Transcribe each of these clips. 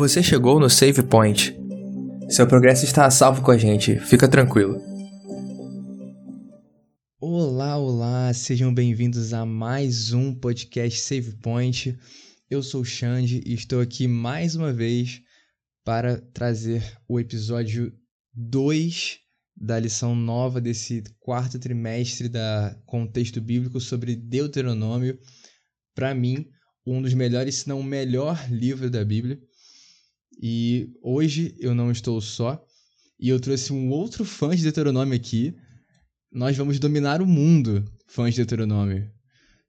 Você chegou no Save Point. Seu progresso está a salvo com a gente, fica tranquilo. Olá, olá, sejam bem-vindos a mais um podcast Save Point. Eu sou o Xande e estou aqui mais uma vez para trazer o episódio 2 da lição nova desse quarto trimestre da contexto bíblico sobre Deuteronômio. Para mim, um dos melhores, se não o melhor livro da Bíblia. E hoje eu não estou só, e eu trouxe um outro fã de Deuteronômio aqui. Nós vamos dominar o mundo, fãs de Deuteronômio.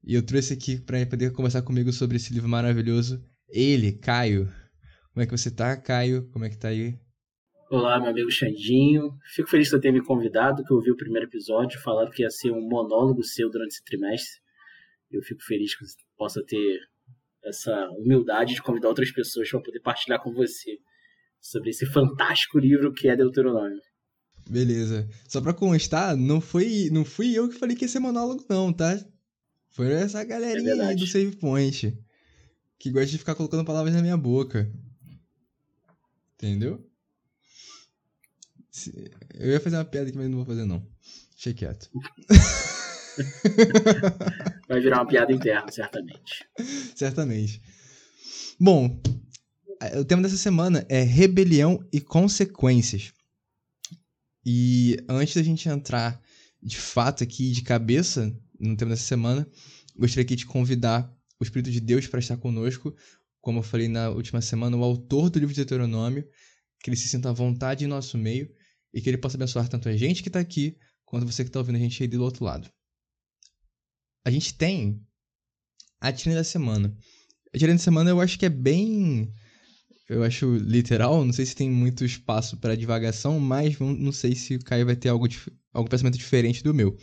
E eu trouxe aqui para poder conversar comigo sobre esse livro maravilhoso. Ele, Caio. Como é que você tá, Caio? Como é que tá aí? Olá, meu amigo Xandinho. Fico feliz por ter me convidado, que eu vi o primeiro episódio, falando que ia ser um monólogo seu durante esse trimestre. Eu fico feliz que você possa ter essa humildade de convidar outras pessoas para poder partilhar com você sobre esse fantástico livro que é Deuteronômio. Beleza. Só pra constar, não foi, não fui eu que falei que ia ser monólogo, não, tá? Foi essa galerinha é aí do Save Point. Que gosta de ficar colocando palavras na minha boca. Entendeu? Eu ia fazer uma piada aqui, mas não vou fazer, não. Deixa quieto. Vai virar uma piada interna, certamente. certamente. Bom, o tema dessa semana é rebelião e consequências. E antes da gente entrar de fato aqui de cabeça no tema dessa semana, gostaria aqui de convidar o Espírito de Deus para estar conosco. Como eu falei na última semana, o autor do livro de Deuteronômio, que ele se sinta à vontade em nosso meio e que ele possa abençoar tanto a gente que está aqui, quanto você que está ouvindo a gente aí do outro lado a gente tem a tirinha da semana. A tirinha da semana eu acho que é bem. Eu acho literal, não sei se tem muito espaço para divagação, mas não sei se o Caio vai ter algo, algum pensamento diferente do meu.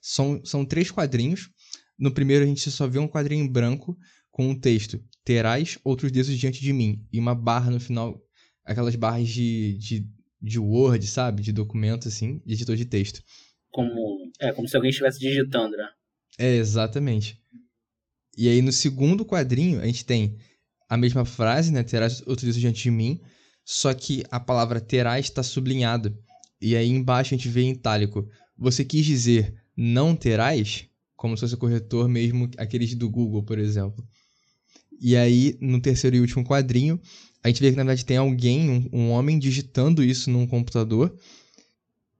São, são três quadrinhos. No primeiro a gente só vê um quadrinho branco com um texto: Terás outros deuses diante de mim. E uma barra no final, aquelas barras de, de, de Word, sabe? De documento, assim, de editor de texto. Como, é, como se alguém estivesse digitando, né? É, exatamente. E aí no segundo quadrinho a gente tem a mesma frase, né? Terás outro Deus diante de mim, só que a palavra terás está sublinhada. E aí embaixo a gente vê em itálico. Você quis dizer não terás? Como se fosse o corretor mesmo, aqueles do Google, por exemplo. E aí, no terceiro e último quadrinho, a gente vê que na verdade tem alguém, um, um homem, digitando isso num computador.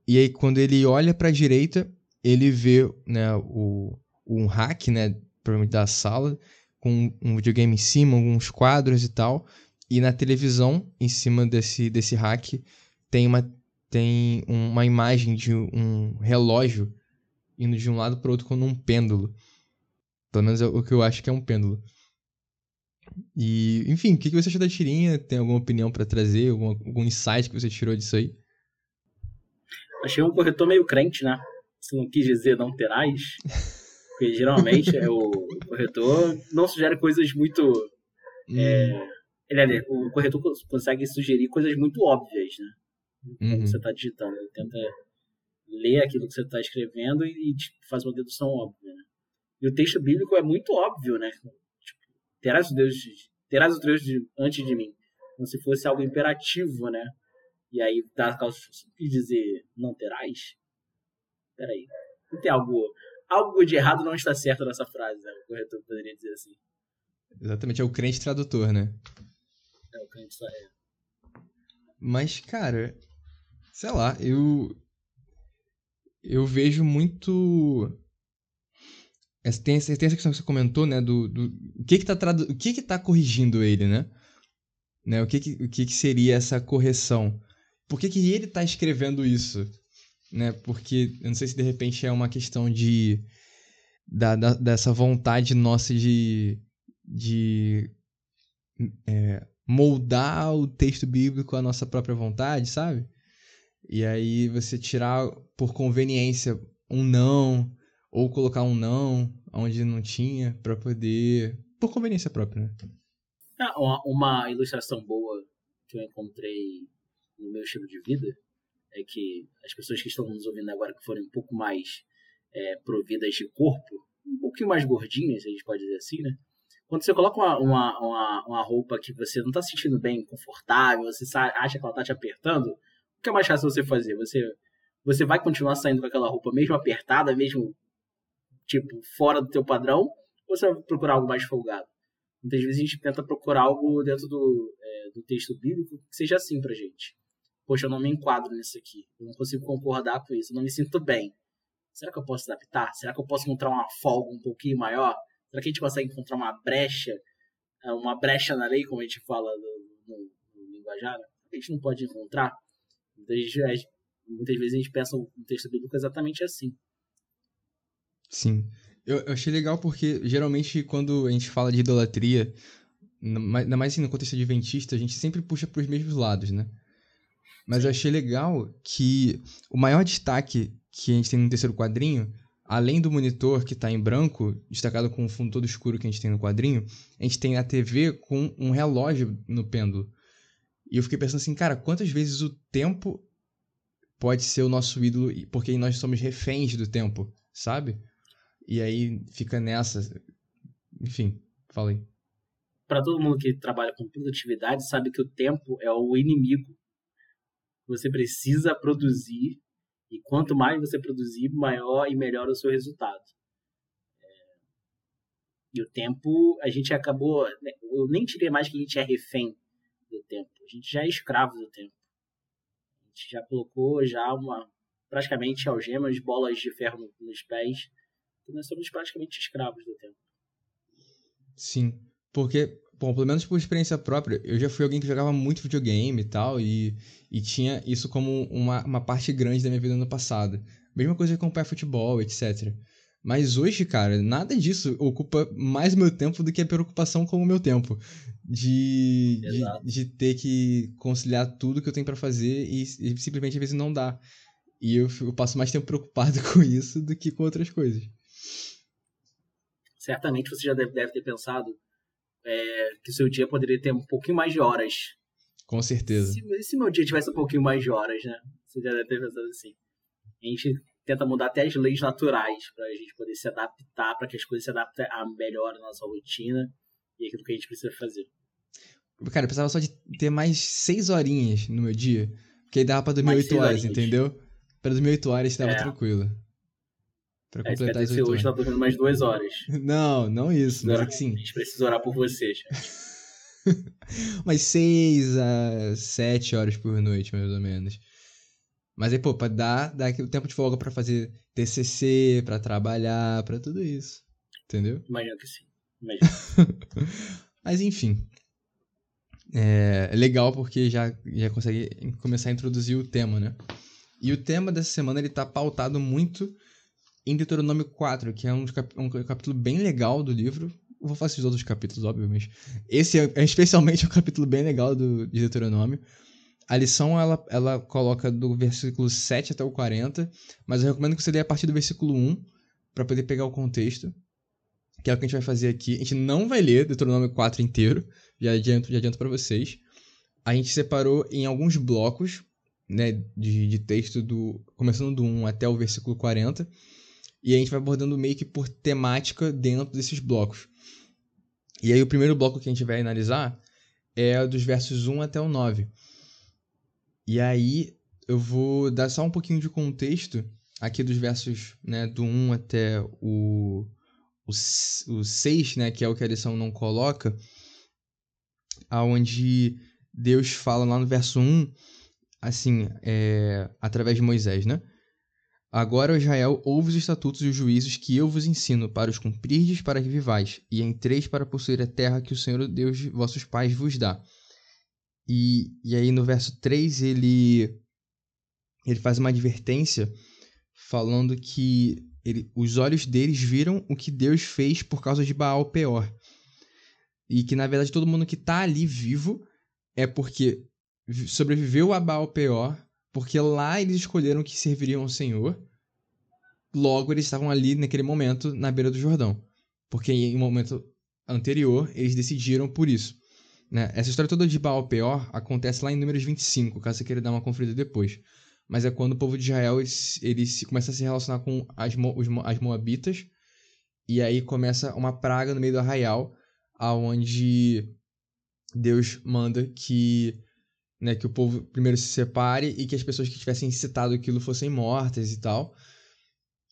E aí, quando ele olha para a direita, ele vê né, o, um hack, né, provavelmente da sala, com um videogame em cima, alguns quadros e tal. E na televisão, em cima desse, desse hack, tem uma, tem uma imagem de um relógio indo de um lado para o outro com um pêndulo. Pelo menos é o que eu acho que é um pêndulo. E, enfim, o que você achou da tirinha? Tem alguma opinião para trazer? Algum, algum insight que você tirou disso aí? Achei um corretor meio crente, né? Se não quis dizer não terás. Porque geralmente é o corretor não sugere coisas muito. Hum. É, ele, o corretor consegue sugerir coisas muito óbvias, né? Uhum. você está digitando. Ele tenta ler aquilo que você está escrevendo e, tipo, faz uma dedução óbvia. Né? E o texto bíblico é muito óbvio, né? Tipo, terás o Deus, terás o Deus de, antes de mim. Como se fosse algo imperativo, né? E aí, dá causa de dizer não terás? Peraí. Não tem algo algo de errado não está certo nessa frase, né? O corretor poderia dizer assim. Exatamente, é o crente tradutor, né? É o crente é. Mas, cara, sei lá, eu. Eu vejo muito. Tem, tem essa questão que você comentou, né? Do, do o que que tá, tradu... o que que tá corrigindo ele, né? né? O, que que, o que que seria essa correção? Por que que ele tá escrevendo isso? Né? Porque eu não sei se de repente é uma questão de da, da dessa vontade nossa de, de é, moldar o texto bíblico à nossa própria vontade, sabe? E aí você tirar por conveniência um não ou colocar um não onde não tinha para poder por conveniência própria, né? Ah, uma, uma ilustração boa que eu encontrei no meu estilo de vida é que as pessoas que estão nos ouvindo agora que forem um pouco mais é, providas de corpo, um pouquinho mais gordinhas, a gente pode dizer assim, né? Quando você coloca uma, uma, uma, uma roupa que você não está se sentindo bem, confortável, você acha que ela está te apertando, o que é mais fácil você fazer? Você, você vai continuar saindo com aquela roupa mesmo apertada, mesmo tipo fora do teu padrão, ou você vai procurar algo mais folgado? Muitas vezes a gente tenta procurar algo dentro do, é, do texto bíblico que seja assim pra gente. Poxa, eu não me enquadro nisso aqui. Eu não consigo concordar com isso. Eu não me sinto bem. Será que eu posso adaptar? Será que eu posso encontrar uma folga um pouquinho maior? Será que a gente consegue encontrar uma brecha, é, uma brecha na lei, como a gente fala no, no, no linguajar? A gente não pode encontrar. Muitas vezes, muitas vezes a gente pensa um texto bíblico exatamente assim. Sim. Eu, eu, achei legal porque, geralmente, quando a gente fala de idolatria, ainda mais assim, no contexto adventista, a gente sempre puxa para os mesmos lados, né? Mas eu achei legal que o maior destaque que a gente tem no terceiro quadrinho, além do monitor que está em branco, destacado com o fundo todo escuro que a gente tem no quadrinho, a gente tem a TV com um relógio no pêndulo. E eu fiquei pensando assim, cara, quantas vezes o tempo pode ser o nosso ídolo, porque nós somos reféns do tempo, sabe? E aí fica nessa. Enfim, falei. Para todo mundo que trabalha com produtividade, sabe que o tempo é o inimigo. Você precisa produzir, e quanto mais você produzir, maior e melhor o seu resultado. É... E o tempo, a gente acabou. Né, eu nem tirei mais que a gente é refém do tempo. A gente já é escravo do tempo. A gente já colocou já uma praticamente algemas, bolas de ferro nos pés nós somos praticamente escravos do tempo. Sim, porque, bom, pelo menos por experiência própria, eu já fui alguém que jogava muito videogame e tal, e, e tinha isso como uma, uma parte grande da minha vida no passado. Mesma coisa de acompanhar futebol, etc. Mas hoje, cara, nada disso ocupa mais meu tempo do que a preocupação com o meu tempo. De, de, de, ter que conciliar tudo que eu tenho para fazer e, e, simplesmente às vezes não dá. E eu, eu passo mais tempo preocupado com isso do que com outras coisas certamente você já deve, deve ter pensado é, que o seu dia poderia ter um pouquinho mais de horas. Com certeza. Se, se meu dia tivesse um pouquinho mais de horas, né? Você já deve ter pensado assim. A gente tenta mudar até as leis naturais para a gente poder se adaptar, para que as coisas se adaptem a melhor à nossa rotina e aquilo que a gente precisa fazer. Cara, eu precisava só de ter mais seis horinhas no meu dia, porque aí dava pra dormir oito horas, horinhas. entendeu? Pra dormir oito horas dava é. tranquilo. Pra é, completar as hoje tá dormindo mais duas horas. Não, não isso, mas é que sim. A gente precisa orar por vocês. mais seis a sete horas por noite, mais ou menos. Mas aí, pô, pra dar, dar o tempo de folga pra fazer TCC, pra trabalhar, pra tudo isso. Entendeu? Imagino que sim. Imagino. Mas enfim. É legal porque já, já consegue começar a introduzir o tema, né? E o tema dessa semana ele tá pautado muito em Deuteronômio 4, que é um, um capítulo bem legal do livro. Eu vou fazer os outros capítulos, óbvio, mas esse é, é especialmente um capítulo bem legal do, de Deuteronômio. A lição ela, ela coloca do versículo 7 até o 40, mas eu recomendo que você leia a partir do versículo 1 para poder pegar o contexto, que é o que a gente vai fazer aqui. A gente não vai ler Deuteronômio 4 inteiro, já adianto, já adianto para vocês. A gente separou em alguns blocos né, de, de texto, do começando do 1 até o versículo 40, e a gente vai abordando meio que por temática dentro desses blocos. E aí o primeiro bloco que a gente vai analisar é dos versos 1 até o 9. E aí eu vou dar só um pouquinho de contexto aqui dos versos né, do 1 até o, o, o 6, né, que é o que a lição não coloca, aonde Deus fala lá no verso 1, assim, é, através de Moisés, né? Agora, Israel, ouve os estatutos e os juízos que eu vos ensino, para os cumprirdes, para que vivais, e entreis para possuir a terra que o Senhor Deus de vossos pais vos dá. E, e aí, no verso 3, ele, ele faz uma advertência falando que ele, os olhos deles viram o que Deus fez por causa de Baal Peor. E que, na verdade, todo mundo que está ali vivo é porque sobreviveu a Baal Peor porque lá eles escolheram que serviriam ao Senhor. Logo, eles estavam ali naquele momento na beira do Jordão. Porque em um momento anterior, eles decidiram por isso. Né? Essa história toda de Baal Peor acontece lá em Números 25, caso você queira dar uma conferida depois. Mas é quando o povo de Israel eles, eles começa a se relacionar com as, os, as Moabitas. E aí começa uma praga no meio do arraial, aonde Deus manda que, né, que o povo primeiro se separe e que as pessoas que tivessem incitado aquilo fossem mortas e tal.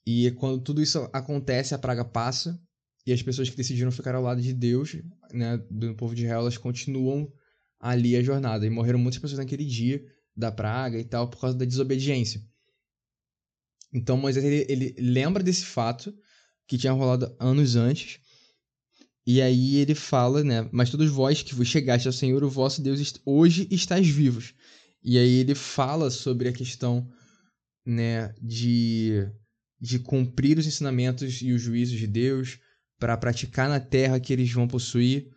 E quando tudo isso acontece, a praga passa e as pessoas que decidiram ficar ao lado de Deus, né, do povo de Israel, elas continuam ali a jornada. E morreram muitas pessoas naquele dia da praga e tal por causa da desobediência. Então Moisés ele, ele lembra desse fato que tinha rolado anos antes. E aí ele fala, né? Mas todos vós que vos chegaste ao Senhor, o vosso Deus, hoje estáis vivos. E aí ele fala sobre a questão, né, de, de cumprir os ensinamentos e os juízos de Deus para praticar na terra que eles vão possuir.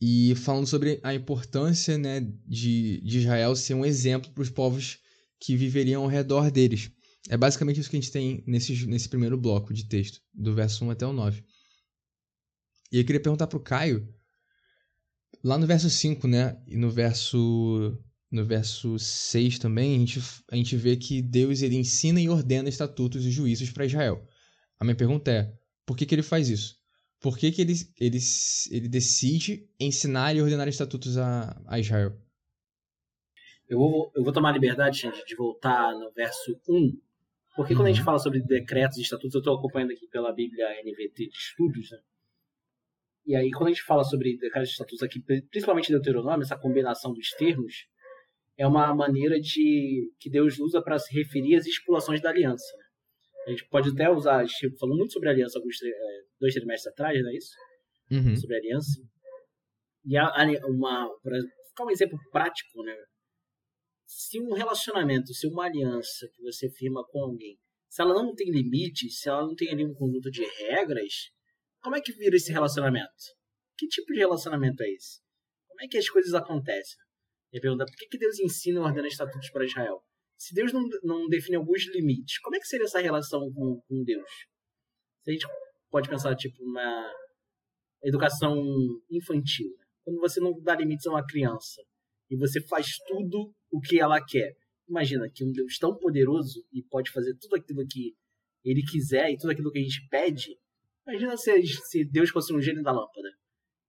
E falando sobre a importância, né, de, de Israel ser um exemplo para os povos que viveriam ao redor deles. É basicamente isso que a gente tem nesse, nesse primeiro bloco de texto, do verso 1 até o 9. E eu queria perguntar pro Caio, lá no verso 5, né, e no verso no verso 6 também, a gente, a gente vê que Deus ele ensina e ordena estatutos e juízos para Israel. A minha pergunta é, por que, que ele faz isso? Por que, que ele, ele, ele decide ensinar e ordenar estatutos a, a Israel? Eu vou, eu vou tomar a liberdade, gente, de voltar no verso 1 porque quando a gente uhum. fala sobre decretos e estatutos, eu estou acompanhando aqui pela Bíblia NVT de Estudos, né? E aí, quando a gente fala sobre decretos e estatutos aqui, principalmente Deuteronômio, essa combinação dos termos, é uma maneira de que Deus usa para se referir às estipulações da aliança. Né? A gente pode até usar, tipo, falou muito sobre aliança alguns é, dois trimestres atrás, não é isso? Uhum. Sobre aliança. E a, uma, para ficar um exemplo prático, né? se um relacionamento, se uma aliança que você firma com alguém, se ela não tem limites, se ela não tem ali um conjunto de regras, como é que vira esse relacionamento? Que tipo de relacionamento é esse? Como é que as coisas acontecem? E pergunta, por que, que Deus ensina e ordena estatutos para Israel? Se Deus não, não define alguns limites, como é que seria essa relação com, com Deus? Se a gente pode pensar, tipo, uma educação infantil. Né? Quando você não dá limites a uma criança e você faz tudo o que ela quer. Imagina que um Deus tão poderoso e pode fazer tudo aquilo que ele quiser e tudo aquilo que a gente pede. Imagina se, se Deus fosse um gênio da lâmpada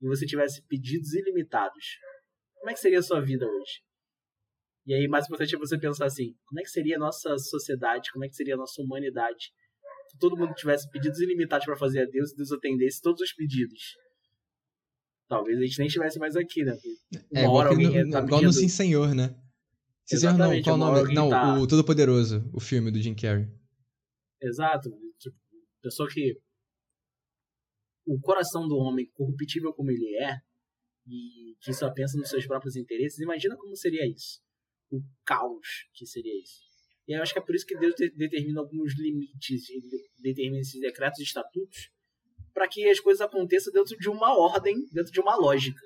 e você tivesse pedidos ilimitados. Como é que seria a sua vida hoje? E aí, mais importante é você pensar assim: como é que seria a nossa sociedade? Como é que seria a nossa humanidade? Se todo mundo tivesse pedidos ilimitados para fazer a Deus e Deus atendesse todos os pedidos talvez a gente nem estivesse mais aqui, né? Uma é, hora alguém no, tá igual no Sim Senhor, né? Sim Senhor não, qual o nome? Não, tá... o Todo Poderoso, o filme do Jim Carrey. Exato. Tipo, pessoa que o coração do homem, corruptível como ele é, e que só pensa nos seus próprios interesses, imagina como seria isso. O caos que seria isso. E eu acho que é por isso que Deus determina alguns limites, determina esses decretos e estatutos, para que as coisas aconteçam dentro de uma ordem, dentro de uma lógica.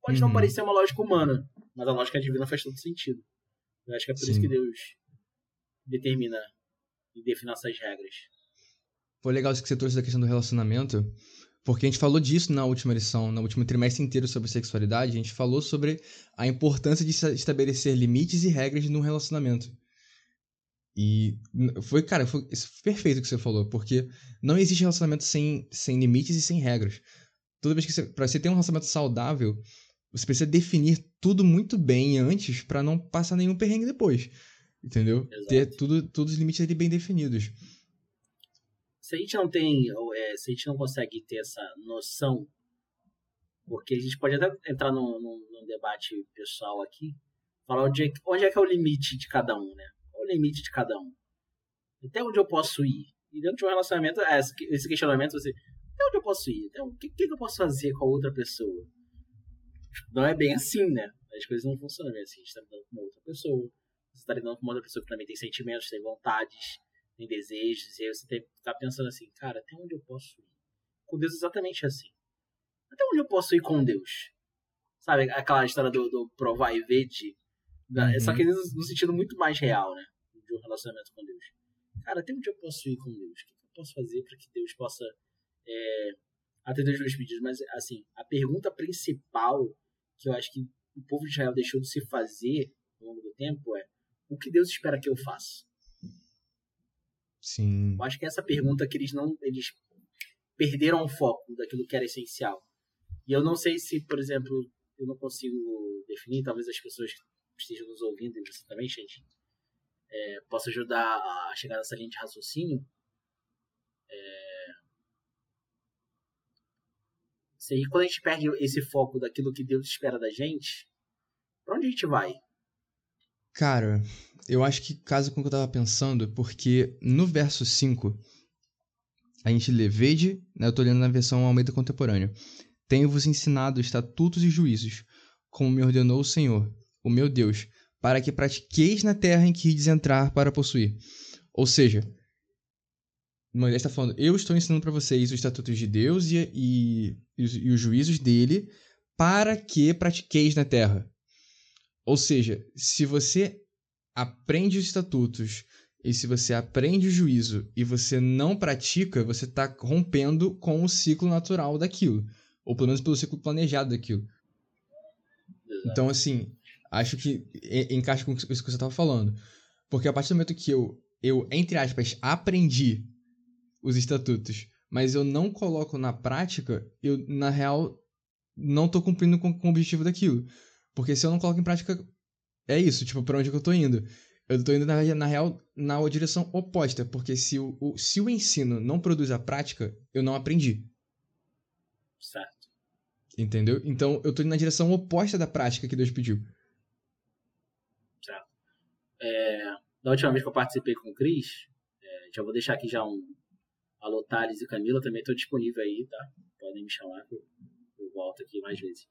Pode uhum. não parecer uma lógica humana, mas a lógica divina faz todo sentido. Eu acho que é por Sim. isso que Deus determina e define essas regras. Foi legal isso que você trouxe da questão do relacionamento, porque a gente falou disso na última lição, no último trimestre inteiro sobre sexualidade, a gente falou sobre a importância de estabelecer limites e regras no relacionamento. E foi, cara, foi perfeito o que você falou, porque não existe relacionamento sem, sem limites e sem regras. Toda vez que você, pra você ter um relacionamento saudável, você precisa definir tudo muito bem antes para não passar nenhum perrengue depois. Entendeu? Exato. Ter tudo, todos os limites ali bem definidos. Se a gente não tem, é, se a gente não consegue ter essa noção, porque a gente pode até entrar num, num, num debate pessoal aqui, falar onde é, onde é que é o limite de cada um, né? limite de cada um? Até onde eu posso ir? E dentro de um relacionamento, é, esse questionamento, você, até onde eu posso ir? Então, o que, que eu posso fazer com a outra pessoa? Não é bem assim, né? As coisas não funcionam bem assim. A gente está lidando com uma outra pessoa. Você está lidando com uma outra pessoa que também tem sentimentos, tem vontades, tem desejos. E aí você tem que ficar pensando assim, cara, até onde eu posso ir? Com Deus é exatamente assim. Até onde eu posso ir com Deus? Sabe aquela história do, do provar e ver de... Uhum. Só que no sentido muito mais real, né? de um relacionamento com Deus. Cara, até onde eu posso ir com Deus? O que eu posso fazer para que Deus possa é, atender os meus pedidos? Mas, assim, a pergunta principal que eu acho que o povo de Israel deixou de se fazer ao longo do tempo é: o que Deus espera que eu faça? Sim. Eu acho que essa pergunta que eles não. Eles perderam o foco daquilo que era essencial. E eu não sei se, por exemplo, eu não consigo definir, talvez as pessoas que estejam nos ouvindo, e você também, gente, é, possa ajudar a chegar nessa linha de raciocínio. É... Sei, quando a gente perde esse foco daquilo que Deus espera da gente, pra onde a gente vai? Cara, eu acho que casa com o que eu tava pensando, porque no verso 5, a gente lê, vede, né, eu tô lendo na versão Almeida Contemporânea, tenho-vos ensinado estatutos e juízos, como me ordenou o Senhor, o meu Deus, para que pratiqueis na terra em que ides entrar para possuir. Ou seja, Moisés está falando, eu estou ensinando para vocês os estatutos de Deus e, e, e os juízos dele para que pratiqueis na terra. Ou seja, se você aprende os estatutos e se você aprende o juízo e você não pratica, você está rompendo com o ciclo natural daquilo. Ou pelo menos pelo ciclo planejado daquilo. Então, assim, acho que encaixa com isso que você estava falando. Porque a partir do momento que eu, eu, entre aspas, aprendi os estatutos, mas eu não coloco na prática, eu, na real, não estou cumprindo com, com o objetivo daquilo. Porque se eu não coloco em prática, é isso, tipo, pra onde que eu tô indo? Eu tô indo, na, na real, na direção oposta, porque se o, o, se o ensino não produz a prática, eu não aprendi. Certo. Entendeu? Então eu tô indo na direção oposta da prática que Deus pediu. Certo. É, da última vez que eu participei com o Cris, é, já vou deixar aqui já um alô Thales e Camila, também tô disponível aí, tá? Podem me chamar que eu, eu volto aqui mais vezes.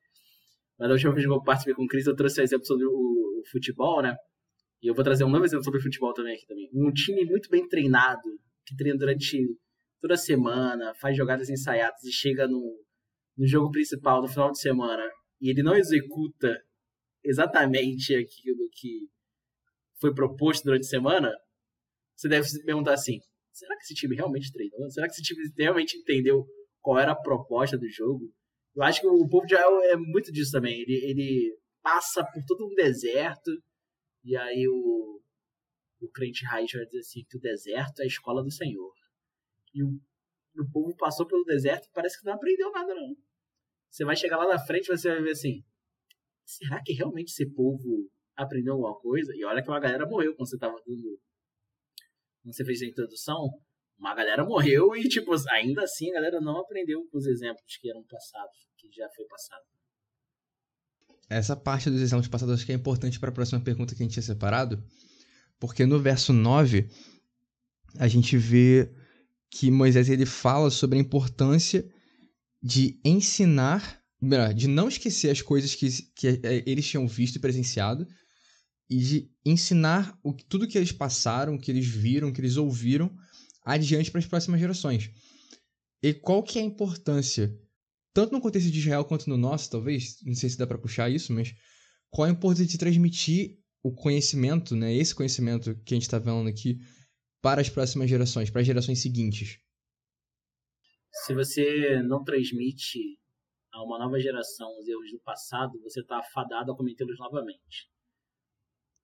Mas da última vez que eu participei com o Cris, eu trouxe um exemplo sobre o, o, futebol, né? E eu vou trazer um novo exemplo sobre futebol também aqui também. Um time muito bem treinado, que treina durante toda a semana, faz jogadas ensaiadas e chega no, no jogo principal no final de semana e ele não executa exatamente aquilo que foi proposto durante a semana, você deve se perguntar assim: será que esse time realmente treinou? Será que esse time realmente entendeu qual era a proposta do jogo? Eu acho que o povo de Israel é muito disso também. Ele, ele passa por todo um deserto e aí o, o crente raiz vai dizer assim que o deserto é a escola do Senhor. E o, o povo passou pelo deserto e parece que não aprendeu nada não. Você vai chegar lá na frente e você vai ver assim: será que realmente esse povo aprendeu alguma coisa? E olha que uma galera morreu quando você tava dando. Quando você fez a introdução, uma galera morreu e, tipo, ainda assim a galera não aprendeu com os exemplos que eram passados, que já foi passado. Essa parte dos exemplos passados acho que é importante para a próxima pergunta que a gente tinha separado, porque no verso 9 a gente vê que Moisés ele fala sobre a importância de ensinar, de não esquecer as coisas que, que é, eles tinham visto e presenciado, e de ensinar o, tudo que eles passaram, que eles viram, que eles ouviram, adiante para as próximas gerações. E qual que é a importância, tanto no contexto de Israel quanto no nosso, talvez, não sei se dá para puxar isso, mas qual a importância de transmitir o conhecimento, né, esse conhecimento que a gente está vendo aqui, para as próximas gerações, para as gerações seguintes? se você não transmite a uma nova geração os erros do passado, você está afadado a cometê-los novamente.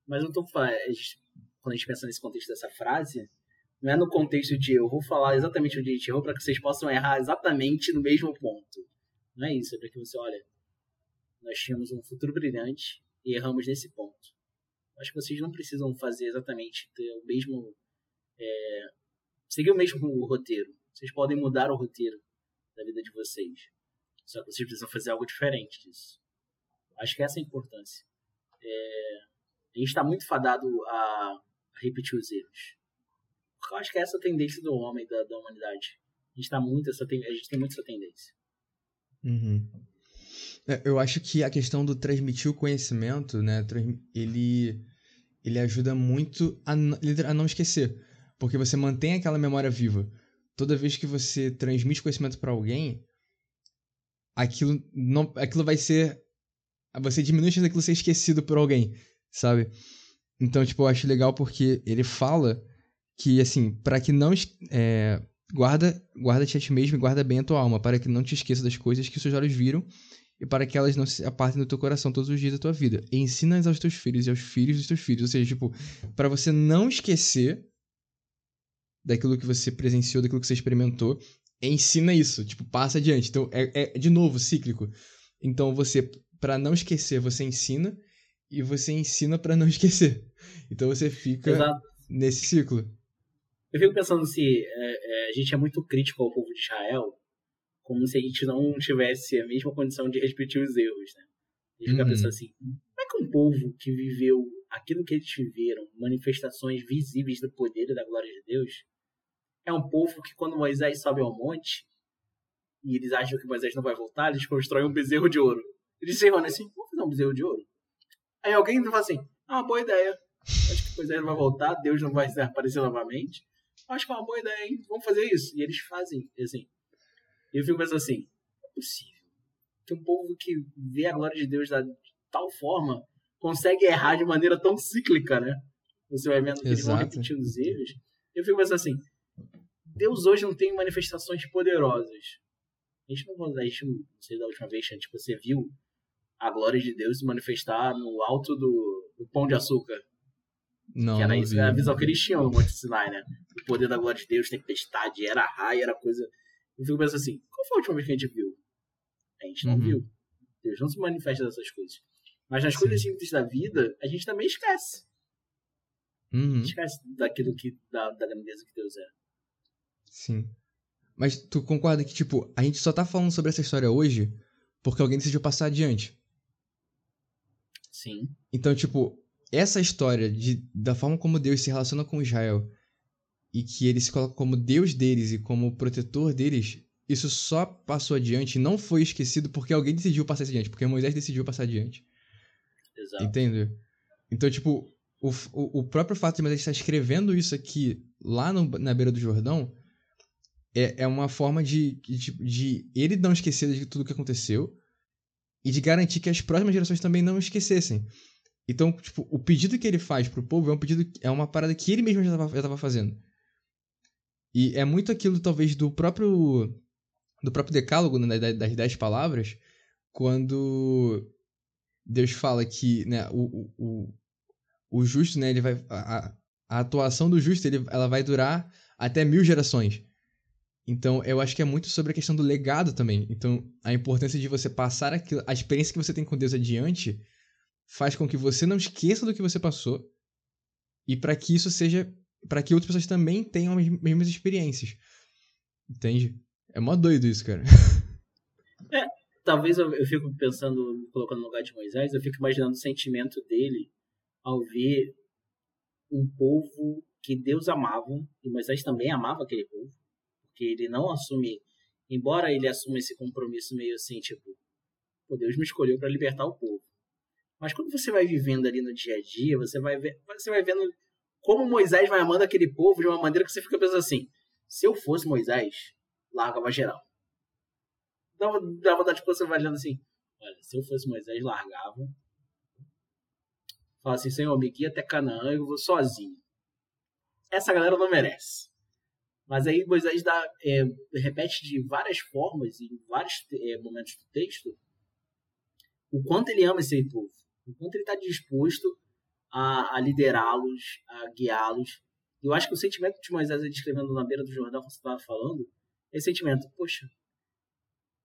Mas eu tô quando a gente pensa nesse contexto dessa frase, não é no contexto de eu vou falar exatamente onde a gente errou para que vocês possam errar exatamente no mesmo ponto. Não é isso, é para que você, olha, nós tínhamos um futuro brilhante e erramos nesse ponto. Acho que vocês não precisam fazer exatamente o mesmo. É, seguir o mesmo roteiro. Vocês podem mudar o roteiro da vida de vocês. Só que vocês precisam fazer algo diferente disso. Acho que essa é a importância. É... A gente está muito fadado a... repetir os erros. Eu acho que é essa a tendência do homem, da, da humanidade. A gente, tá muito essa a gente tem muito essa tendência. Uhum. É, eu acho que a questão do transmitir o conhecimento, né, ele, ele ajuda muito a, a não esquecer. Porque você mantém aquela memória viva toda vez que você transmite conhecimento para alguém, aquilo não, aquilo vai ser você diminui a chance daquilo ser esquecido por alguém, sabe? Então, tipo, eu acho legal porque ele fala que, assim, para que não. É, guarda guarda-te a ti mesmo e guarda bem a tua alma, para que não te esqueça das coisas que os seus olhos viram e para que elas não se apartem do teu coração todos os dias da tua vida. E ensina aos teus filhos e aos filhos dos teus filhos. Ou seja, tipo, para você não esquecer daquilo que você presenciou, daquilo que você experimentou, ensina isso, tipo, passa adiante. Então, é, é de novo, cíclico. Então, você, para não esquecer, você ensina, e você ensina para não esquecer. Então, você fica Exato. nesse ciclo. Eu fico pensando se é, é, a gente é muito crítico ao povo de Israel, como se a gente não tivesse a mesma condição de repetir os erros, né? A gente fica Uhum. pensando assim, como é que um povo que viveu aquilo que eles viveram, manifestações visíveis do poder e da glória de Deus, é um povo que quando Moisés sobe ao monte, e eles acham que Moisés não vai voltar, eles constroem um bezerro de ouro. Eles reúnem assim, vamos fazer um bezerro de ouro? Aí alguém fala assim, ah, boa ideia. Acho que Moisés não vai voltar, Deus não vai aparecer novamente. Acho que é uma boa ideia, hein? Vamos fazer isso. E eles fazem, assim. E eu fico pensando assim, é possível que um povo que vê a glória de Deus da, de tal forma consegue errar de maneira tão cíclica, né? Você vai vendo que eles vão repetindo os erros. Eu fico pensando assim, Deus hoje não tem manifestações poderosas. A gente não, a gente, não sei da última vez, tipo, você viu a glória de Deus se manifestar no alto do, do Pão de Açúcar. Não, que era não isso, vi. era a visão que eles tinham no Monte Sinai, né? O poder da glória de Deus, tempestade, era raio, era coisa. Eu fico pensando assim, qual foi a última vez que a gente viu? A gente não Uhum. viu. Deus não se manifesta dessas coisas. Mas nas Sim. coisas simples da vida, a gente também esquece. A Uhum, gente esquece daquilo que. da, da grandeza que Deus é. sim. Mas tu concorda que, tipo, a gente só tá falando sobre essa história hoje porque alguém decidiu passar adiante. Sim. Então, tipo, essa história de, da forma como Deus se relaciona com Israel e que ele se coloca como Deus deles e como protetor deles, isso só passou adiante e não foi esquecido porque alguém decidiu passar adiante, porque Moisés decidiu passar adiante. Exato. Entende? Então, tipo, o, o, o próprio fato de Moisés estar escrevendo isso aqui lá no- na beira do Jordão é, é uma forma de, de, de ele não esquecer de tudo que aconteceu e de garantir que as próximas gerações também não esquecessem. Então, tipo, o pedido que ele faz pro povo é um pedido, é uma parada que ele mesmo já estava já tava fazendo. E é muito aquilo, talvez, do próprio do próprio decálogo, né, das dez palavras, quando Deus fala que né, o, o, o, justo, né, ele vai, a- a atuação do justo ele, ela vai durar até mil gerações. Então, eu acho que é muito sobre a questão do legado também. Então, a importância de você passar aquilo, a experiência que você tem com Deus adiante faz com que você não esqueça do que você passou e para que isso seja, para que outras pessoas também tenham as mesmas experiências. Entende? É mó doido isso, cara. Talvez eu, eu fico pensando, me colocando no lugar de Moisés, eu fico imaginando o sentimento dele ao ver um povo que Deus amava, e Moisés também amava aquele povo, porque ele não assume, embora ele assuma esse compromisso meio assim, tipo, pô, Deus me escolheu para libertar o povo. Mas quando você vai vivendo ali no dia a dia, você vai ver, você vai vendo como Moisés vai amando aquele povo de uma maneira que você fica pensando assim, se eu fosse Moisés, largava geral. Dava, dava vontade de você vai olhando assim, olha, se eu fosse Moisés, largava. Fala assim, Senhor, me guia até Canaã, eu vou sozinho. Essa galera não merece. Mas aí Moisés dá, é, repete de várias formas, em vários é, momentos do texto, o quanto ele ama esse povo. O quanto ele está disposto a, a liderá-los, a guiá-los. Eu acho que o sentimento de Moisés ele escrevendo na beira do Jordão, como você estava falando, é esse sentimento, poxa,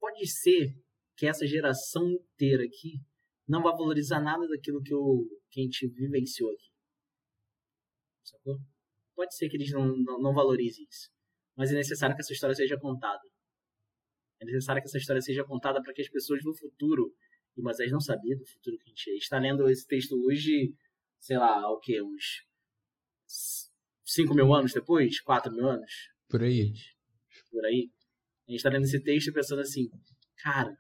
pode ser que essa geração inteira aqui não vai valorizar nada daquilo que, eu, que a gente vivenciou aqui. Sacou? Pode ser que eles não, não, não valorizem isso. Mas é necessário que essa história seja contada. É necessário que essa história seja contada para que as pessoas no futuro, e Moisés não sabia do futuro que a gente está lendo esse texto hoje, sei lá, o que? Uns 5 mil anos depois? 4 mil anos? Por aí. por aí, a gente está lendo esse texto e pensando assim, cara,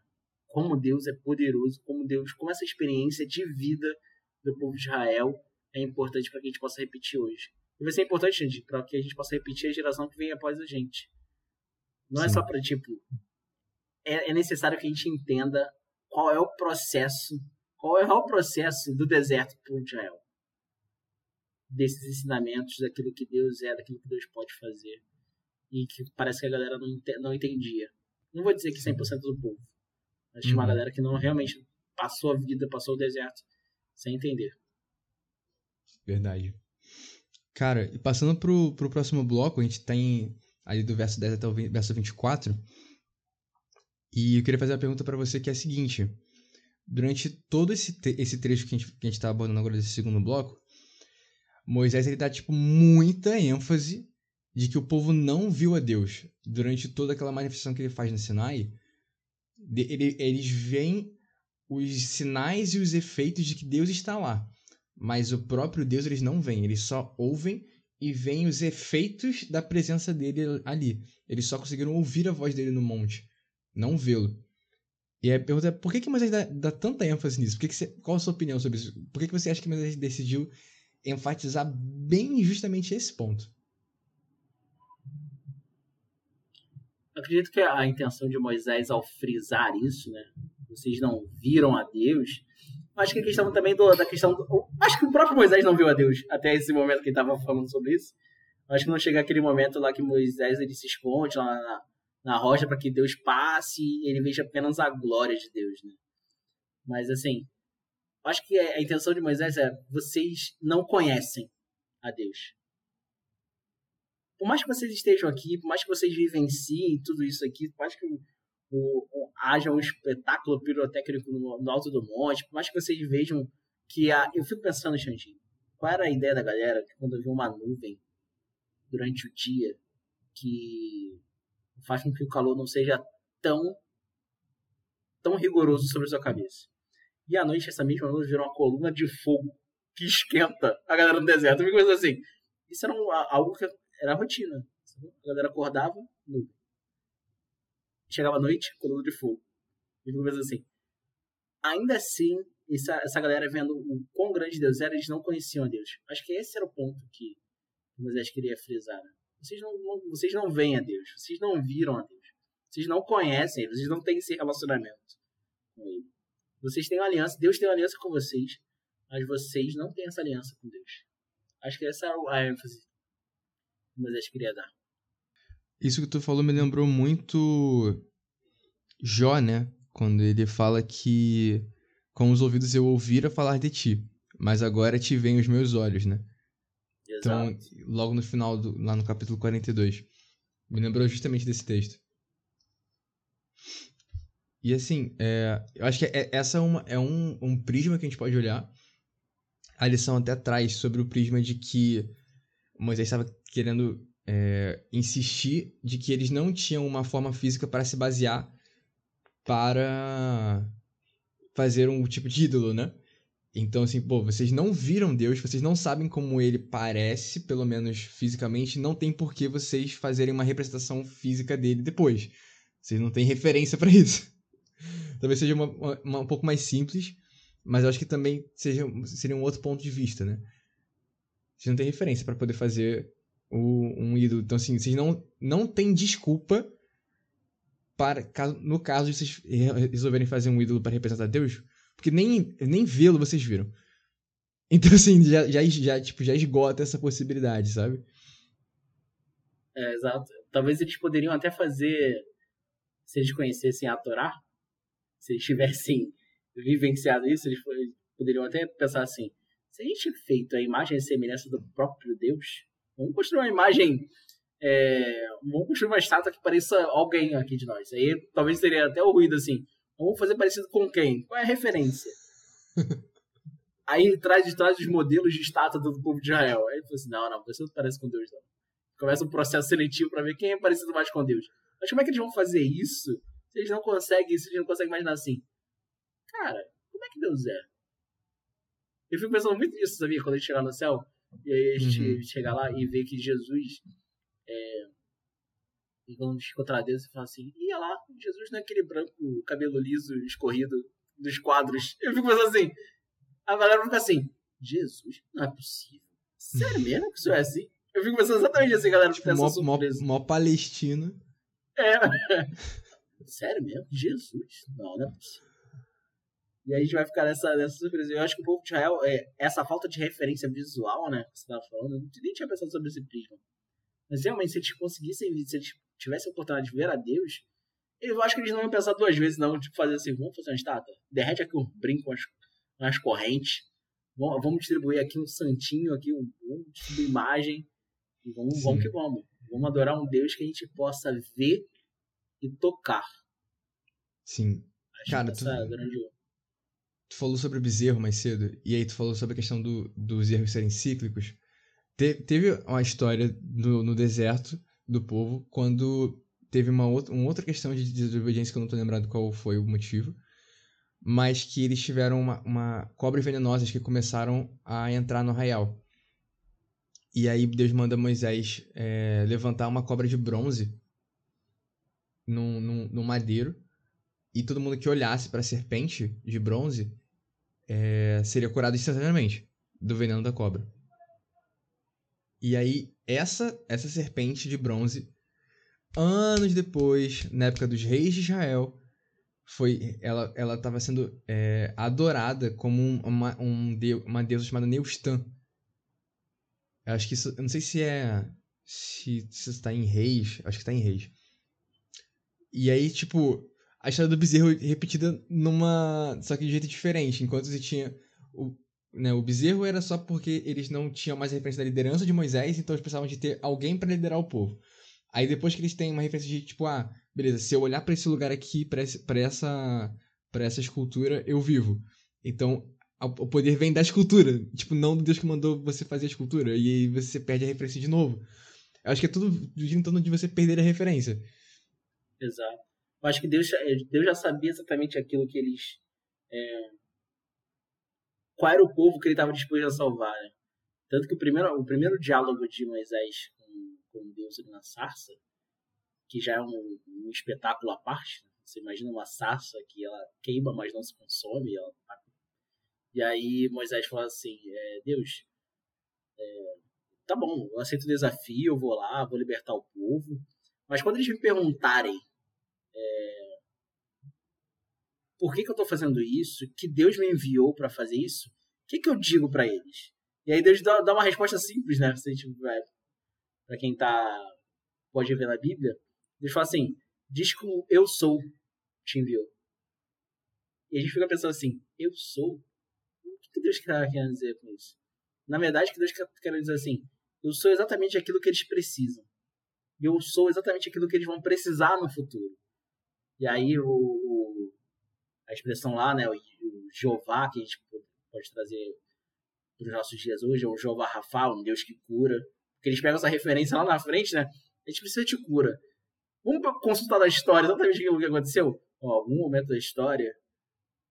como Deus é poderoso, como Deus, como essa experiência de vida do povo de Israel é importante para que a gente possa repetir hoje. E vai ser importante, gente, para que a gente possa repetir a geração que vem após a gente. Não é Sim. só para, tipo, é, é necessário que a gente entenda qual é o processo, qual é o processo do deserto para Israel. Desses ensinamentos, daquilo que Deus é, daquilo que Deus pode fazer e que parece que a galera não, não entendia. Não vou dizer que 100% do povo, mas tinha uma Uhum. galera que não realmente passou a vida, passou o deserto sem entender. Verdade. Cara, e passando pro, pro próximo bloco, a gente tem ali do verso 10 até o verso 24. E eu queria fazer uma pergunta para você que é a seguinte: durante todo esse, esse trecho que a gente está abordando agora desse segundo bloco, Moisés ele dá tipo muita ênfase de que o povo não viu a Deus durante toda aquela manifestação que ele faz no Sinai. Ele, eles veem os sinais e os efeitos de que Deus está lá, mas o próprio Deus eles não veem, eles só ouvem e veem os efeitos da presença dele ali. Eles só conseguiram ouvir a voz dele no monte, não vê-lo. E a pergunta é, por que, que Moisés dá, dá tanta ênfase nisso? Por que que você, qual a sua opinião sobre isso? Por que, que você acha que Moisés decidiu enfatizar bem justamente esse ponto? acredito que a intenção de Moisés ao frisar isso, né? Vocês não viram a Deus. Acho que a questão também do, da questão. Do, acho que o próprio Moisés não viu a Deus até esse momento que ele estava falando sobre isso. Acho que não chega aquele momento lá que Moisés ele se esconde lá na, na rocha para que Deus passe e ele veja apenas a glória de Deus, né? Mas assim, acho que a intenção de Moisés é vocês não conhecem a Deus. Por mais que vocês estejam aqui, por mais que vocês vivenciem tudo isso aqui, por mais que o, o, haja um espetáculo pirotécnico no, no, alto do monte, por mais que vocês vejam que a, eu fico pensando, Xandinho, qual era a ideia da galera que quando viu uma nuvem durante o dia que faz com que o calor não seja tão tão rigoroso sobre a sua cabeça. E à noite, essa mesma luz virou uma coluna de fogo que esquenta a galera no deserto. Eu pensando assim, isso era um, algo que era a rotina. A galera acordava, nuvem. Chegava à noite, coluna de fogo. E pensando assim, ainda assim, essa, essa galera vendo o quão grande Deus era, eles não conheciam a Deus. Acho que esse era o ponto que Moisés queria frisar. Né? Vocês não, não, vocês não veem a Deus, vocês não viram a Deus, vocês não conhecem Ele, vocês não têm esse relacionamento com Ele. Vocês têm uma aliança, Deus tem uma aliança com vocês, mas vocês não têm essa aliança com Deus. Acho que essa é a ênfase que Moisés queria dar. Isso que tu falou me lembrou muito Jó, né? Quando ele fala que com os ouvidos eu ouvira falar de ti, mas agora te veem os meus olhos, né? Então, Exato. Logo no final, do, lá no capítulo 42. Me lembrou justamente desse texto. E assim, é, eu acho que é, essa é, uma, é um, um prisma que a gente pode olhar. A lição até traz sobre o prisma de que Moisés estava querendo é, insistir de que eles não tinham uma forma física para se basear para fazer um tipo de ídolo, né? Então, assim, pô, vocês não viram Deus, vocês não sabem como ele parece, pelo menos fisicamente, não tem por que vocês fazerem uma representação física dele depois. Vocês não têm referência para isso. Talvez seja uma, uma, um pouco mais simples, mas eu acho que também seja, seria um outro ponto de vista, né? Vocês não têm referência para poder fazer o, um ídolo. Então, assim, vocês não, não têm desculpa para, no caso de vocês resolverem fazer um ídolo para representar Deus, porque nem, nem vê-lo vocês viram. Então, assim, já, já, já, tipo, já esgota essa possibilidade, sabe? É, exato. Talvez eles poderiam até fazer, se eles conhecessem a Torá, se eles tivessem vivenciado isso, eles poderiam até pensar assim: se a gente feito a imagem e semelhança do próprio Deus, vamos construir uma imagem, é, vamos construir uma estátua que pareça alguém aqui de nós. Aí talvez teria até o ruído assim: Vamos fazer parecido com quem? Qual é a referência? Aí traz de trás os modelos de estátua do povo de Israel. Aí ele falou assim: não, não, você não parece com Deus, não. Começa um processo seletivo para ver quem é parecido mais com Deus. Mas como é que eles vão fazer isso se eles não conseguem, se eles não conseguem imaginar assim? Cara, como é que Deus é? Eu fico pensando muito nisso, sabia? Quando a gente chegar no céu, e aí a gente uhum. chegar lá e ver que Jesus é, e vamos encontrar Deus e falar assim: ia lá, Jesus não é aquele branco, cabelo liso, escorrido dos quadros. Eu fico pensando assim: a galera fica assim: Jesus, não é possível. Sério mesmo que isso é assim? Eu fico pensando exatamente assim, galera. Tipo, mó, mó, mó palestino. É. Sério mesmo? Jesus? Não, não é possível. E aí a gente vai ficar nessa, nessa surpresa. Eu acho que o povo de Israel, é, essa falta de referência visual, né? Que você tava falando, eu nem tinha pensado sobre esse prisma. Mas realmente, se eles conseguissem, se eles tivesse a oportunidade de ver a Deus, eu acho que eles não iam pensar duas vezes, não. Tipo, fazer assim, vamos fazer uma estátua? Derrete aqui um brinco com as, com as correntes. Vamos, vamos distribuir aqui um santinho, aqui, um, vamos distribuir imagem. E vamos, vamos que vamos. Vamos adorar um Deus que a gente possa ver e tocar. Sim. Acho Cara, que tu- é. Tu falou sobre o bezerro mais cedo, e aí tu falou sobre a questão do, dos erros serem cíclicos. Te- teve uma história no, no deserto do povo, quando teve uma, outra uma outra questão de desobediência que eu não tô lembrado qual foi o motivo, mas que eles tiveram uma, uma cobras venenosas que começaram a entrar no arraial. E aí Deus manda Moisés é, levantar uma cobra de bronze num, num, num madeiro e todo mundo que olhasse para a serpente de bronze é, seria curado instantaneamente do veneno da cobra. E aí, essa, essa serpente de bronze, anos depois, na época dos reis de Israel, foi ela ela estava sendo é, adorada como um- uma, um deu, uma deusa chamada Neustan. Eu acho que isso. Eu não sei se é. Se, se isso tá em Reis. Acho que tá em Reis. E aí, tipo, a história do bezerro repetida numa. Só que de jeito diferente. Enquanto você tinha. Né, o bezerro era só porque eles não tinham mais a referência da liderança de Moisés, então eles precisavam de ter alguém pra liderar o povo. Aí depois que eles têm uma referência de tipo, ah, beleza, se eu olhar pra esse lugar aqui, pra essa, pra essa escultura, eu vivo. Então, o poder vem da escultura. Tipo, não do Deus que mandou você fazer a escultura. E aí você perde a referência de novo. Eu acho que é tudo em torno de você perder a referência. Exato. Eu acho que Deus, Deus já sabia exatamente aquilo que eles. é, qual era o povo que ele estava disposto a salvar. Né? Tanto que o primeiro, o primeiro diálogo de Moisés com, com Deus ali na sarça, que já é um, um espetáculo à parte, né? você imagina uma sarça que ela queima, mas não se consome. Ela... tá E aí Moisés fala assim: é, Deus, é, tá bom, eu aceito o desafio, eu vou lá, vou libertar o povo. Mas quando eles me perguntarem é, por que, que eu estou fazendo isso, que Deus me enviou para fazer isso, o que, que eu digo para eles? E aí Deus dá, dá uma resposta simples, né? Se a gente vai, para quem tá pode ver na Bíblia, Deus fala assim: diz que eu sou te enviou. E a gente fica pensando assim: eu sou? O que, que Deus está querendo dizer com isso? Na verdade, que Deus quer quer dizer assim: eu sou exatamente aquilo que eles precisam e eu sou exatamente aquilo que eles vão precisar no futuro. E aí o, o- a expressão lá, né, o, o Jeová, que a gente pode trazer para os nossos dias hoje, é o Jeová Rafa, um Deus que cura. Porque eles pegam essa referência lá na frente, né? A gente precisa de cura. Vamos consultar na história exatamente aquilo que aconteceu? Em algum momento da história,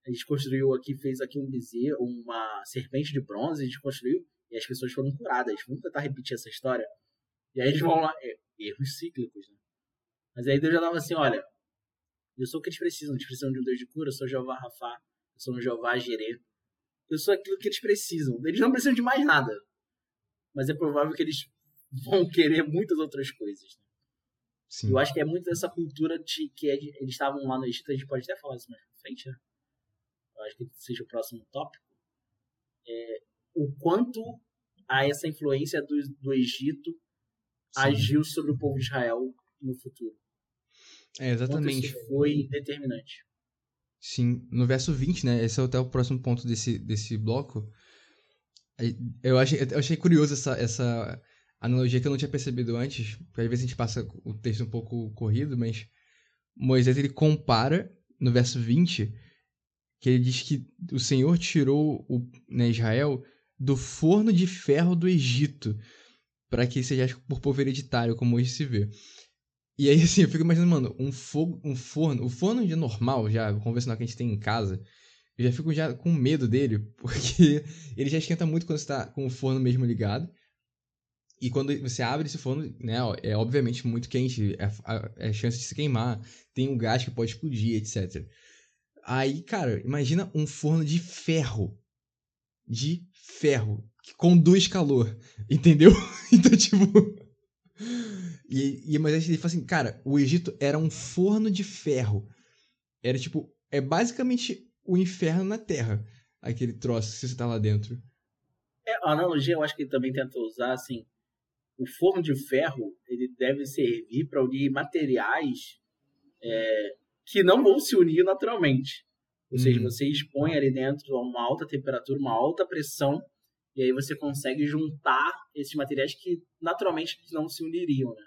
a gente construiu aqui, fez aqui um bezerro, uma serpente de bronze, a gente construiu, e as pessoas foram curadas. Vamos tentar repetir essa história? E aí eles vão lá, é, erros cíclicos, né? Mas aí Deus já dava assim, olha, eu sou o que eles precisam, eles precisam de um Deus de cura, eu sou Jeová Rafa, eu sou um Jeová Jirê. Eu sou aquilo que eles precisam. Eles não precisam de mais nada. Mas é provável que eles vão querer muitas outras coisas. né? Sim. Eu acho que é muito dessa cultura de que eles eles estavam lá no Egito, a gente pode até falar isso mais pra frente, né? Eu acho que seja o próximo tópico. É, o quanto a essa influência do, do Egito Sim. agiu sobre o povo de Israel no futuro. É, exatamente. foi determinante. Sim, no verso 20, né? Esse é até o próximo ponto desse, desse bloco. Eu achei, eu achei curioso essa, essa analogia que eu não tinha percebido antes, porque às vezes a gente passa o texto um pouco corrido, mas Moisés ele compara no verso 20 que ele diz que o Senhor tirou o, né, Israel do forno de ferro do Egito para que seja por povo hereditário, como hoje se vê. E aí, assim, eu fico imaginando, mano, um fogo, um forno, o forno de normal, já, convencional que a gente tem em casa, eu já fico já com medo dele, porque ele já esquenta muito quando você tá com o forno mesmo ligado. E quando você abre esse forno, né, ó, é obviamente muito quente, é, a- é chance de se queimar, tem um gás que pode explodir, etc. Aí, cara, imagina um forno de ferro. De ferro. Que conduz calor. Entendeu? Então, tipo. E, e mas ele fala assim, cara, o Egito era um forno de ferro. Era tipo. É basicamente o inferno na Terra. Aquele troço, se você tá lá dentro. É, a analogia eu acho que ele também tenta usar assim, o forno de ferro ele deve servir para unir materiais é, que não vão se unir naturalmente. Ou seja, Hum. você expõe ali dentro a uma alta temperatura, uma alta pressão, e aí você consegue juntar esses materiais que naturalmente não se uniriam, né?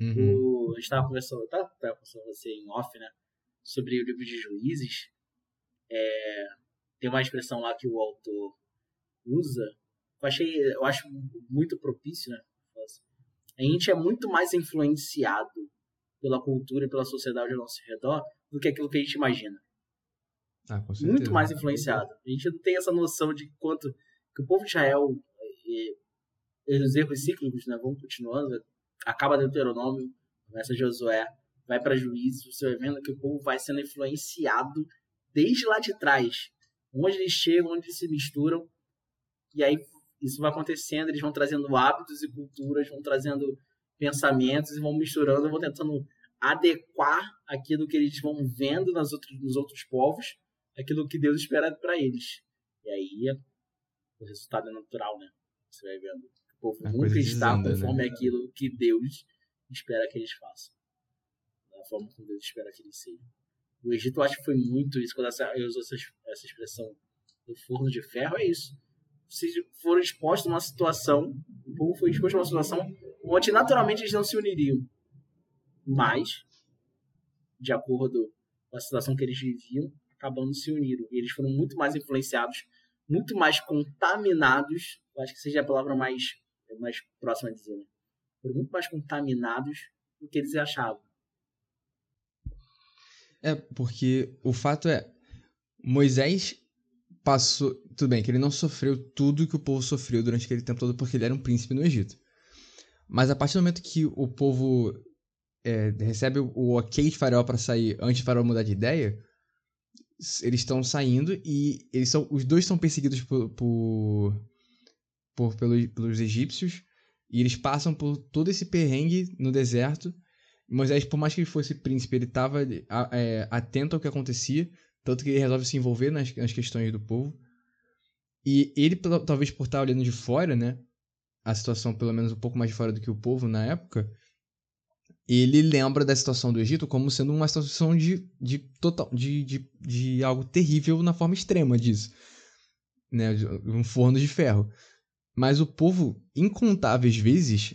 Uhum. O, a gente estava conversando, tá, tava conversando com você em off, né? Sobre o livro de juízes. É, tem uma expressão lá que o autor usa. Eu, achei, eu acho muito propício, né? A gente é muito mais influenciado pela cultura e pela sociedade ao nosso redor do que aquilo que a gente imagina. Ah. Muito mais influenciado. A gente não tem essa noção de quanto que o povo de Israel e, e os erros cíclicos, né, vão continuando. Acaba Deuteronômio, começa Josué, vai para Juízes, você vai vendo que o povo vai sendo influenciado desde lá de trás, onde eles chegam, onde eles se misturam, e aí isso vai acontecendo, eles vão trazendo hábitos e culturas, vão trazendo pensamentos e vão misturando, vão tentando adequar aquilo que eles vão vendo nas outros, nos outros povos, aquilo que Deus espera para eles. E aí o resultado é natural, né? Você vai vendo. O povo A nunca está desanda, conforme né? aquilo que Deus espera que eles façam. Da forma como Deus espera que eles sejam. O Egito, eu acho que foi muito isso, quando essa, eu uso essa, essa expressão do forno de ferro, é isso. Se foram expostos a uma situação, o povo foi exposto a uma situação onde naturalmente eles não se uniriam. Mas, de acordo com a situação que eles viviam, acabando se uniram. E eles foram muito mais influenciados, muito mais contaminados, eu acho que seja a palavra mais, mais próxima a dizer, né? Foram muito mais contaminados do que eles achavam. É, porque o fato é, Moisés passou. Tudo bem, que ele não sofreu tudo que o povo sofreu durante aquele tempo todo, porque ele era um príncipe no Egito. Mas a partir do momento que o povo é, recebe o, ok de Faraó para sair antes de Faraó mudar de ideia, eles estão saindo e eles são, os dois são perseguidos por, por, por- pelo- pelos egípcios e eles passam por todo esse perrengue no deserto. Moisés, por mais que ele fosse príncipe, ele estava atento ao que acontecia, tanto que ele resolve se envolver nas, nas questões do povo. E ele, tal- talvez por estar olhando de fora, né, a situação pelo menos um pouco mais de fora do que o povo na época, ele lembra da situação do Egito como sendo uma situação de, de, total, de, de, de algo terrível na forma extrema disso. Né, um forno de ferro. Mas o povo, incontáveis vezes,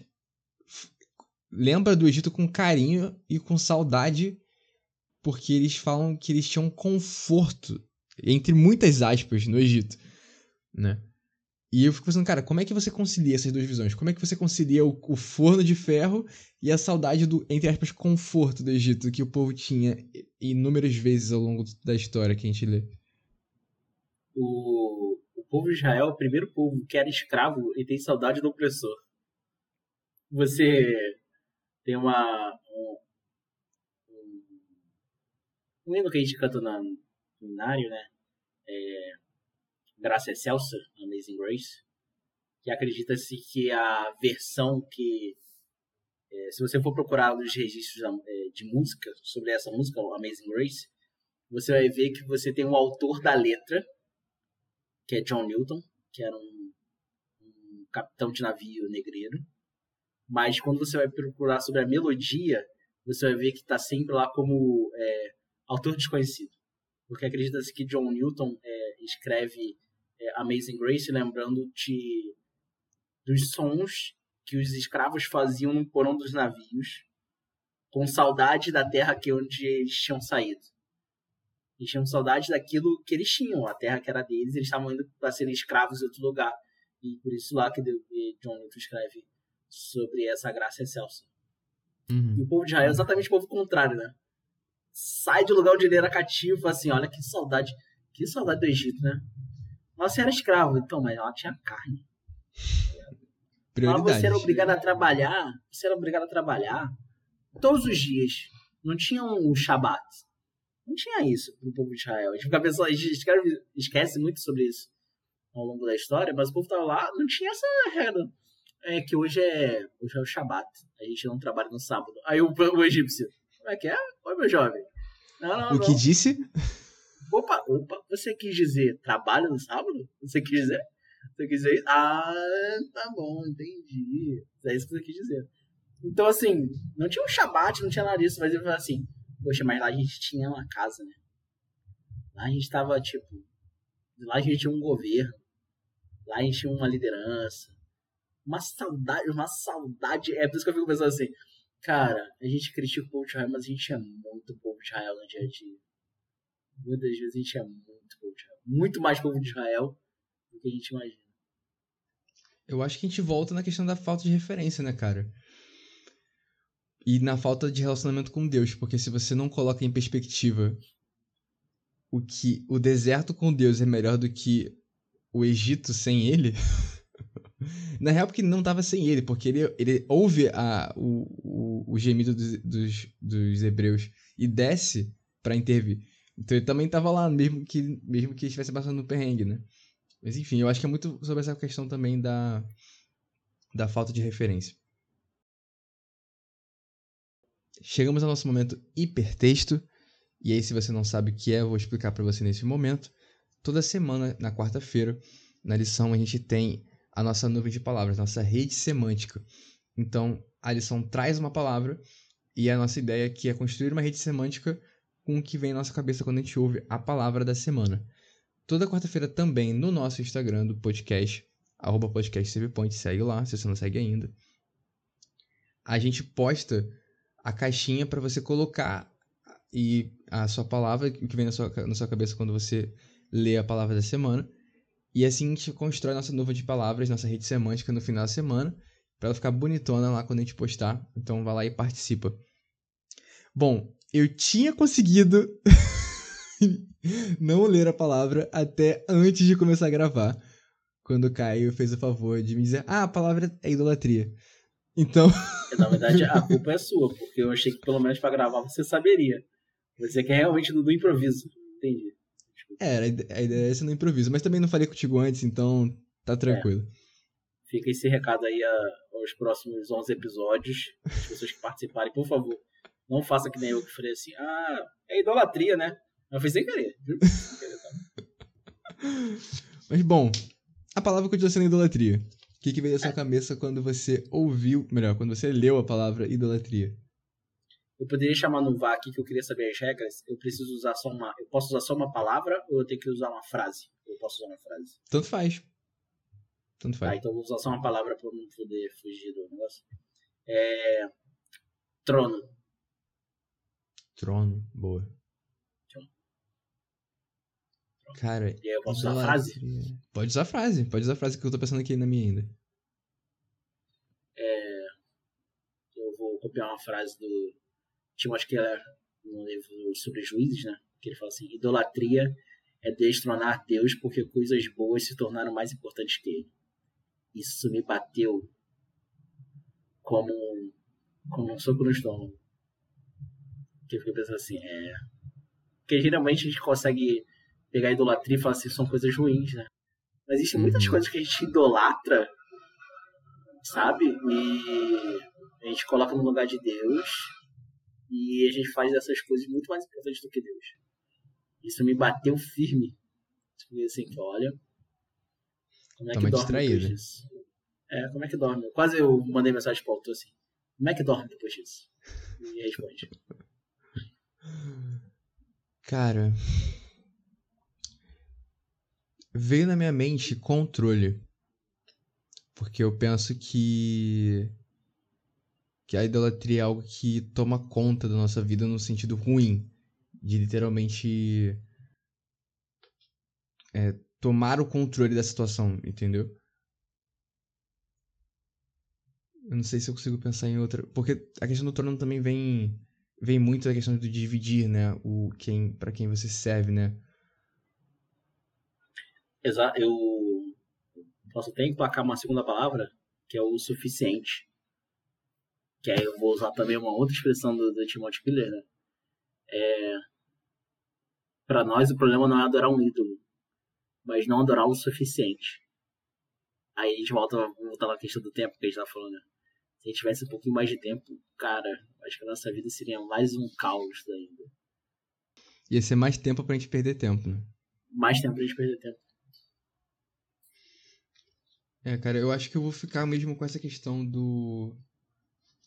lembra do Egito com carinho e com saudade, porque eles falam que eles tinham conforto, entre muitas aspas, no Egito. Né? E eu fico pensando, cara, como é que você concilia essas duas visões? Como é que você concilia o, o forno de ferro e a saudade do, entre aspas, conforto do Egito que o povo tinha inúmeras vezes ao longo da história que a gente lê? O povo de Israel é o primeiro povo que era escravo e tem saudade do opressor. Você tem uma. Um, um, hino que a gente canta na- no seminário, né? É, Graça Excelsa, Amazing Grace. Que acredita-se que a versão que. é, se você for procurar os registros é, de música sobre essa música, Amazing Grace, você vai ver que você tem um autor da letra que é John Newton, que era um, um capitão de navio negreiro. Mas quando você vai procurar sobre a melodia, você vai ver que está sempre lá como é, autor desconhecido. Porque acredita-se que John Newton é, escreve é, Amazing Grace lembrando de, dos sons que os escravos faziam no porão dos navios, com saudade da terra que onde eles tinham saído. Eles tinham saudade daquilo que eles tinham, a terra que era deles, eles estavam indo para serem escravos em outro lugar. E por isso lá que de- John Newton escreve sobre essa graça excelsa. E o povo de Israel é exatamente o povo contrário, né? Sai do lugar onde ele era cativo, assim, olha que saudade, que saudade do Egito, né? Mas você era escravo, então, mas ela tinha carne. Mas Prioridade. você era obrigado a trabalhar, você era obrigado a trabalhar todos os dias. Não tinha um Shabat. Não tinha isso pro povo de Israel. A gente fica pensando, a gente esquece muito sobre isso ao longo da história, mas o povo tava lá, não tinha essa regra. É que hoje é, hoje é o Shabat. A gente não trabalha no sábado. Aí o, o egípcio, como é que é? Oi, meu jovem. Não, não, O não. que disse? Opa, opa, você quis dizer trabalho no sábado? Você quis dizer? Você quis dizer isso? Ah, tá bom, entendi. É isso que você quis dizer. Então, assim, não tinha um Shabat, não tinha nada disso, mas ele falou assim, poxa, mas lá a gente tinha uma casa, né? Lá a gente tava, tipo, lá a gente tinha um governo, lá a gente tinha uma liderança, uma saudade, uma saudade, é por isso que eu fico pensando assim, Cara, a gente critica o povo de Israel, mas a gente é muito povo de Israel no dia a dia. Muitas vezes a gente é muito povo de Israel. Muito mais povo de Israel do que a gente imagina. Eu acho que a gente volta na questão da falta de referência, né, cara? E na falta de relacionamento com Deus, porque se você não coloca em perspectiva o que o deserto com Deus é melhor do que o Egito sem ele, na real porque não tava sem ele, porque ele, ele ouve a, o, o, o gemido dos, dos, dos hebreus e desce para intervir. Então ele também tava lá, mesmo que, mesmo que estivesse passando no perrengue, né? Mas enfim, eu acho que é muito sobre essa questão também da, da falta de referência. Chegamos ao nosso momento hipertexto. E aí, se você não sabe o que é, eu vou explicar para você nesse momento. Toda semana, na quarta-feira, na lição, a gente tem a nossa nuvem de palavras, nossa rede semântica. Então, a lição traz uma palavra e a nossa ideia aqui é construir uma rede semântica com o que vem na nossa cabeça quando a gente ouve a palavra da semana toda quarta-feira também no nosso Instagram do podcast, arroba podcast segue lá, se você não segue ainda. A gente posta a caixinha para você colocar e a sua palavra, que vem na sua, na sua cabeça quando você lê a palavra da semana. E assim a gente constrói nossa nuvem de palavras, nossa rede semântica no final da semana, para ela ficar bonitona lá quando a gente postar. Então vai lá e participa. Bom, eu tinha conseguido não ler a palavra até antes de começar a gravar. Quando o Caio fez o favor de me dizer, ah, a palavra é idolatria. Então. Na verdade, a culpa é sua, porque eu achei que pelo menos para gravar você saberia. Você quer realmente do, do improviso. Entendi. É, a ideia é ser no improviso, mas também não falei contigo antes, então tá tranquilo. É. Fica esse recado aí a, aos próximos 11 episódios. As pessoas que participarem, por favor, não faça que nem eu que falei assim, ah, é idolatria, né? Eu fiz sem querer, Mas bom, a palavra continua sendo idolatria. O que, que veio à sua cabeça quando você ouviu, melhor, quando você leu a palavra idolatria? Eu poderia chamar no VAR aqui que eu queria saber as regras. Eu preciso usar só uma. Eu posso usar só uma palavra ou eu tenho que usar uma frase? Eu posso usar uma frase. Tanto faz. Tanto faz. Ah, então eu vou usar só uma palavra pra não poder fugir do negócio. É. Trono. Trono, boa. Cara, e aí eu posso usar a frase? Pode usar a frase, pode usar a frase que eu tô pensando aqui na minha ainda. É, eu vou copiar uma frase do Timothy Keller no livro sobre juízes, né? Que ele fala assim: idolatria é destronar Deus porque coisas boas se tornaram mais importantes que ele. Isso me bateu como, como um soco no estômago. Que eu fiquei pensando assim, é. Porque geralmente a gente consegue pegar idolatria e falar assim, são coisas ruins, né? Mas existem muitas uhum. coisas que a gente idolatra, sabe? E a gente coloca no lugar de Deus e a gente faz essas coisas muito mais importantes do que Deus. Isso me bateu firme. Tipo assim, que olha. Como é que dorme distraído. depois disso? É, como é que dorme? Quase eu mandei mensagem pro autor assim. Como é que dorme depois disso? E responde. Cara, veio na minha mente controle. Porque eu penso que que a idolatria é algo que toma conta da nossa vida no sentido ruim, de literalmente é, tomar o controle da situação, entendeu? Eu não sei se eu consigo pensar em outra, porque a questão do trono também vem vem muito da questão de dividir, né, o quem para quem você serve, né? Eu posso até emplacar uma segunda palavra, que é o suficiente. Que aí eu vou usar também uma outra expressão do, do Timothy Miller, né? É, para nós o problema não é adorar um ídolo, mas não adorar o suficiente. Aí a gente volta, voltar na questão do tempo que a gente tá falando, né? Se a gente tivesse um pouquinho mais de tempo, cara, acho que a nossa vida seria mais um caos ainda. Ia ser mais tempo pra gente perder tempo, né? Mais tempo pra gente perder tempo. É, cara, eu acho que eu vou ficar mesmo com essa questão do.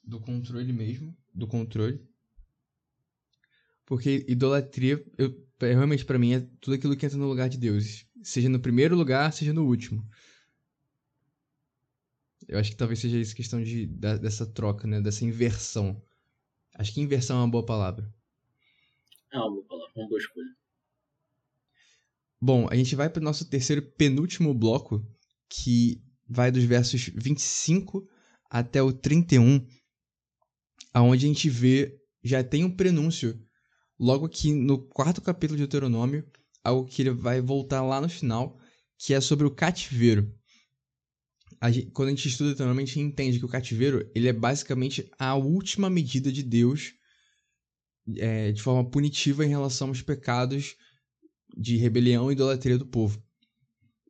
do controle mesmo. Do controle. Porque idolatria, eu, realmente para mim, é tudo aquilo que entra no lugar de Deus. Seja no primeiro lugar, seja no último. Eu acho que talvez seja isso questão de, da, dessa troca, né? Dessa inversão. Acho que inversão é uma boa palavra. É uma boa palavra, uma boa escolha. Bom, a gente vai para o nosso terceiro penúltimo bloco, que vai dos versos 25 até o 31, aonde a gente vê, já tem um prenúncio, logo aqui no quarto capítulo de Deuteronômio, algo que ele vai voltar lá no final, que é sobre o cativeiro. A gente, quando a gente estuda Deuteronômio, a gente entende que o cativeiro ele é basicamente a última medida de Deus é, de forma punitiva em relação aos pecados de rebelião e idolatria do povo.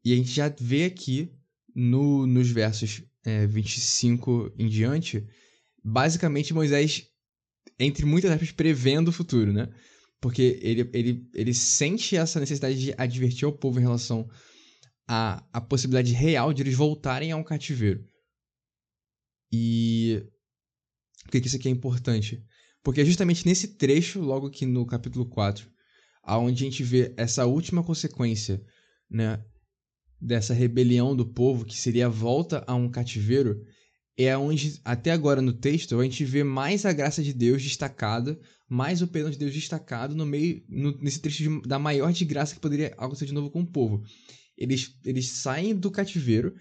E a gente já vê aqui no, nos versos é, 25 em diante, basicamente Moisés, entre muitas aspas, prevendo o futuro, né? Porque ele, ele, ele sente essa necessidade de advertir ao povo em relação à, à possibilidade real de eles voltarem a um cativeiro. E por que isso aqui é importante? Porque é justamente nesse trecho, logo aqui no capítulo 4, aonde a gente vê essa última consequência, né, dessa rebelião do povo, que seria a volta a um cativeiro, é onde, até agora no texto, a gente vê mais a graça de Deus destacada, mais o perdão de Deus destacado no meio, no, nesse trecho de, da maior de graça que poderia acontecer de novo com o povo. Eles, eles saem do cativeiro,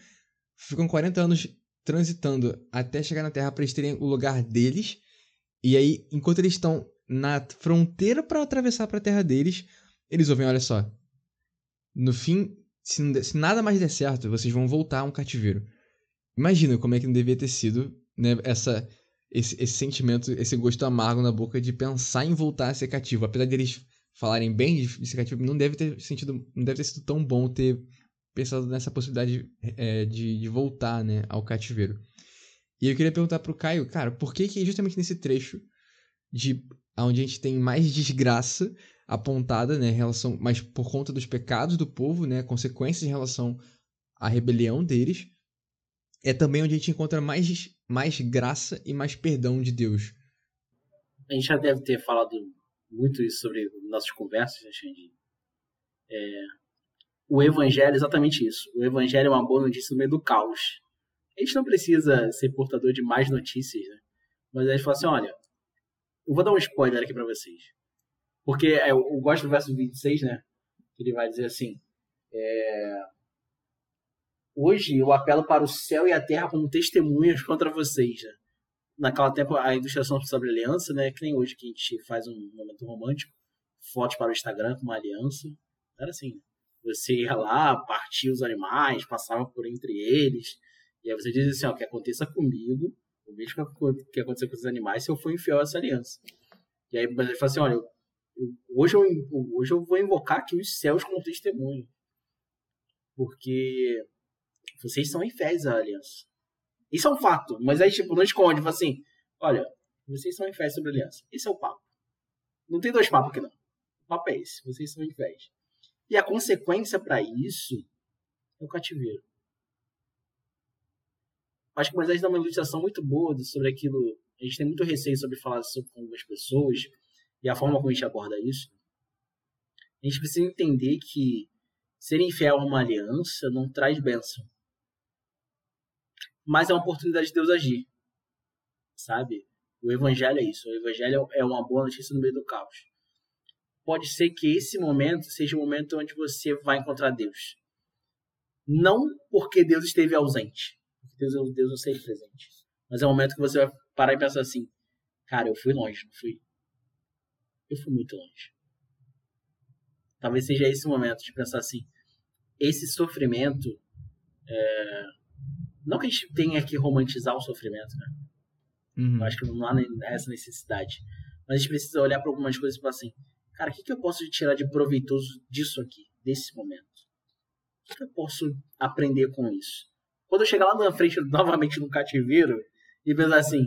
ficam 40 anos transitando até chegar na Terra para eles terem o lugar deles, e aí, enquanto eles estão na fronteira para atravessar para a Terra deles, eles ouvem, olha só, no fim se, se, nada mais der certo, vocês vão voltar a um cativeiro. Imagina como é que não devia ter sido né, essa, esse, esse sentimento, esse gosto amargo na boca de pensar em voltar a ser cativo. Apesar deles falarem bem de, de ser cativo, não deve ter sentido, não deve ter sido tão bom ter pensado nessa possibilidade é, de, de voltar né, ao cativeiro. E eu queria perguntar pro Caio, cara, por que que justamente nesse trecho de onde a gente tem mais desgraça apontada, né, em relação, mas por conta dos pecados do povo, né, consequências em relação à rebelião deles, é também onde a gente encontra mais, mais graça e mais perdão de Deus. A gente já deve ter falado muito isso sobre nossas conversas, né, Xande? É, o evangelho é exatamente isso. O evangelho é uma boa notícia no meio do caos. A gente não precisa ser portador de mais notícias, né? Mas a gente fala assim, olha, eu vou dar um spoiler aqui para vocês. Porque é, eu gosto do verso 26, né? Que ele vai dizer assim: é, Hoje eu apelo para o céu e a terra como testemunhas contra vocês. Né? Naquela tempo, a ilustração sobre aliança, né? Que nem hoje que a gente faz um momento romântico, fotos para o Instagram com uma aliança. Era assim: você ia lá, partia os animais, passava por entre eles, e aí você dizia assim: ó, que aconteça comigo, o mesmo que aconteceu com os animais, se eu for infiel a essa aliança. E aí ele fala assim: olha, eu hoje eu, hoje eu vou invocar aqui os céus como testemunho. Porque vocês são infiéis à aliança. Isso é um fato. Mas aí, tipo, não esconde. Fala assim, olha, vocês são infiéis sobre a aliança. Esse é o papo. Não tem dois papos aqui, não. O papo é esse. Vocês são infiéis. E a consequência para isso é o cativeiro. Acho que Moisés dá uma ilustração muito boa sobre aquilo. A gente tem muito receio sobre falar sobre algumas pessoas e a forma como a gente aborda isso, a gente precisa entender que ser infiel a uma aliança não traz bênção. Mas é uma oportunidade de Deus agir. Sabe? O evangelho é isso. O evangelho é uma boa notícia no meio do caos. Pode ser que esse momento seja o momento onde você vai encontrar Deus. Não porque Deus esteve ausente. Deus, é Deus não sempre presente. Mas é o momento que você vai parar e pensar assim: cara, eu fui longe, não fui? Eu fui muito longe. Talvez seja esse momento de pensar assim: esse sofrimento. É... Não que a gente tenha que romantizar o sofrimento, né? Uhum. Eu acho que não há essa necessidade. Mas a gente precisa olhar para algumas coisas e falar assim: cara, o que, que eu posso tirar de proveitoso disso aqui, desse momento? O que, que eu posso aprender com isso? Quando eu chegar lá na frente, novamente no cativeiro, e pensar assim: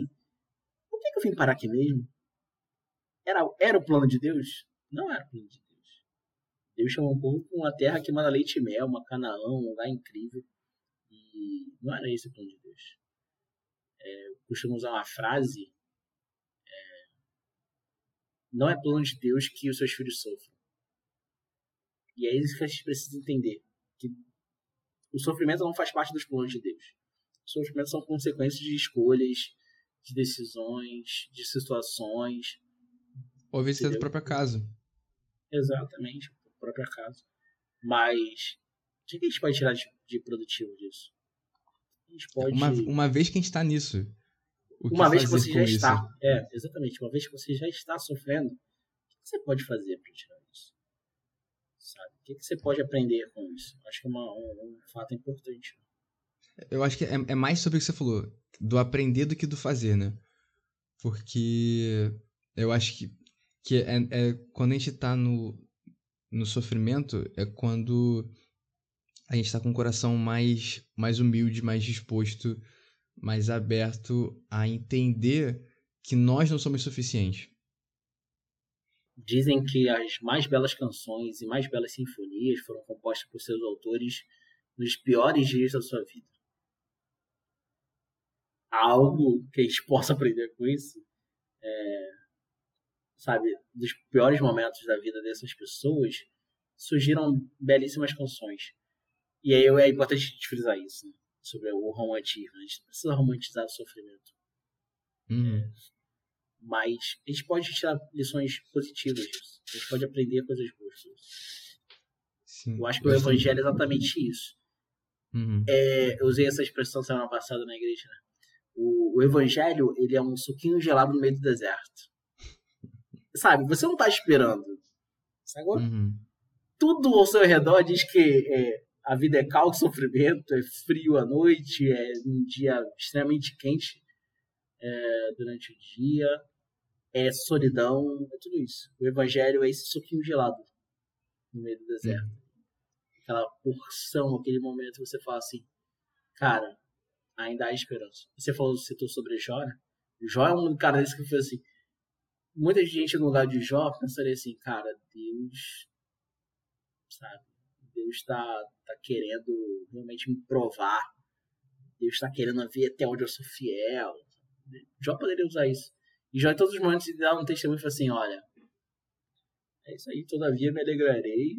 por que, que eu vim parar aqui mesmo? Era, era o plano de Deus? Não era o plano de Deus. Deus chamou um povo com uma terra que manda leite e mel, uma Canaã, um lugar incrível. E não era esse o plano de Deus. É, eu costumo usar uma frase. É, não é plano de Deus que os seus filhos sofram. E é isso que a gente precisa entender. Que o sofrimento não faz parte dos planos de Deus. Os sofrimentos são consequências de escolhas, de decisões, de situações. Ou às vezes é do próprio caso. Exatamente, do próprio caso. Mas o que a gente pode tirar de, de produtivo disso? A gente pode... Uma, uma vez que a gente está nisso. uma vez que você já isso? está. É, exatamente. Uma vez que você já está sofrendo, o que você pode fazer para tirar isso? Sabe? O que você pode aprender com isso? Acho que é uma, um, um fato importante. Eu acho que é, é mais sobre o que você falou, do aprender do que do fazer, né? Porque eu acho que, que é, é quando a gente tá no, no sofrimento, é quando a gente tá com o coração mais, mais humilde, mais disposto, mais aberto a entender que nós não somos suficientes. Dizem que as mais belas canções e mais belas sinfonias foram compostas por seus autores nos piores dias da sua vida algo que a gente possa aprender com isso, é, sabe, dos piores momentos da vida dessas pessoas, surgiram belíssimas canções. E aí é importante a gente frisar isso, né? sobre o romantismo. A gente não precisa romantizar o sofrimento. Uhum. Mas a gente pode tirar lições positivas disso. A gente pode aprender coisas boas disso. Eu acho que o evangelho é exatamente isso. Uhum. É, eu usei essa expressão semana passada na igreja, né? O, o evangelho, ele é um suquinho gelado no meio do deserto. Sabe, você não tá esperando. Agora, uhum. tudo ao seu redor diz que é, a vida é caos, sofrimento, é frio à noite, é um dia extremamente quente é, durante o dia, é solidão, é tudo isso. O evangelho é esse suquinho gelado no meio do deserto. Uhum. Aquela porção, aquele momento que você fala assim, cara, ainda há esperança. Você falou, citou sobre Jó, né? Jó é um cara desse que foi assim. Muita gente no lugar de Jó pensaria assim, cara, Deus, sabe? Deus está tá querendo realmente me provar. Deus está querendo ver até onde eu sou fiel. Jó poderia usar isso. E Jó, em todos os momentos, ele dá um testemunho e fala assim: olha, é isso aí, todavia me alegrarei.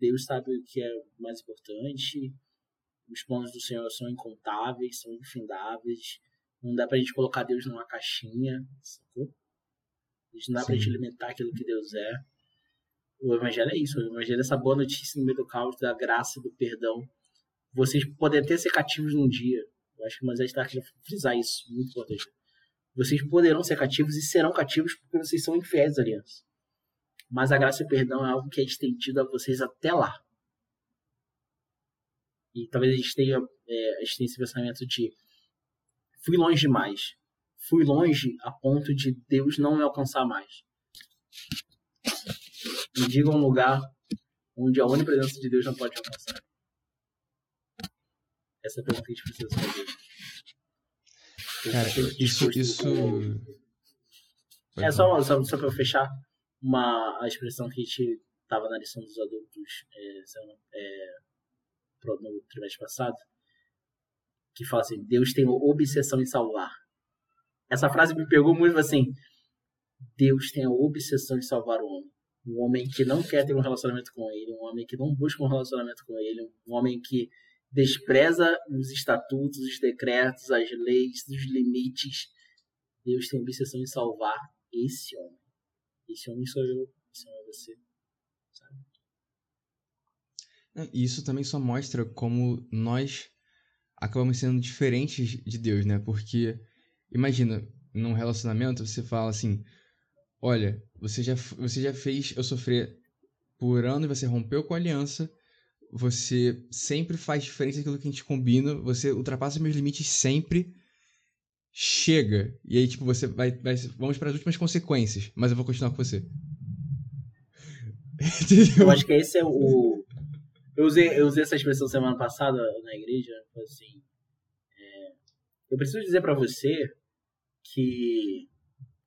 Deus sabe o que é mais importante. Os planos do Senhor são incontáveis, são infindáveis. Não dá pra gente colocar Deus numa caixinha, sacou? Não dá pra gente limitar aquilo que Deus é. O Evangelho é isso. O Evangelho é essa boa notícia no meio do caos, da graça, do perdão. Vocês podem até ser cativos num dia. Eu acho que Moisés está aqui frisar isso. Muito importante. Vocês poderão ser cativos e serão cativos porque vocês são infiéis à aliança. Mas a graça e o perdão é algo que é estendido a vocês até lá. E talvez a gente tenha, é, a gente tenha esse pensamento de fui longe demais. Fui longe a ponto de Deus não me alcançar mais. Me diga um lugar onde a onipresença de Deus não pode alcançar. Essa é a pergunta que a gente precisa fazer. Cara, isso. isso... É só, só, só para fechar uma, a expressão que a gente estava na lição dos adultos é, é, no trimestre passado, que fala assim: Deus tem obsessão em salvar. Essa frase me pegou muito assim: Deus tem a obsessão em salvar o homem. Um homem que não quer ter um relacionamento com ele, um homem que não busca um relacionamento com ele, um homem que despreza os estatutos, os decretos, as leis, os limites. Deus tem obsessão em salvar esse homem. Esse homem sou eu, esse homem é você. Isso também só mostra como nós acabamos sendo diferentes de Deus, né? Porque, imagina, num relacionamento você fala assim: olha, você já, você já fez eu sofrer por ano e você rompeu com a aliança, você sempre faz diferença daquilo que a gente combina, você ultrapassa meus limites sempre. Chega. E aí, tipo, você vai. vai vamos para as últimas consequências, mas eu vou continuar com você. eu acho que esse é o, eu usei, eu usei essa expressão semana passada na igreja, assim, é, eu preciso dizer para você que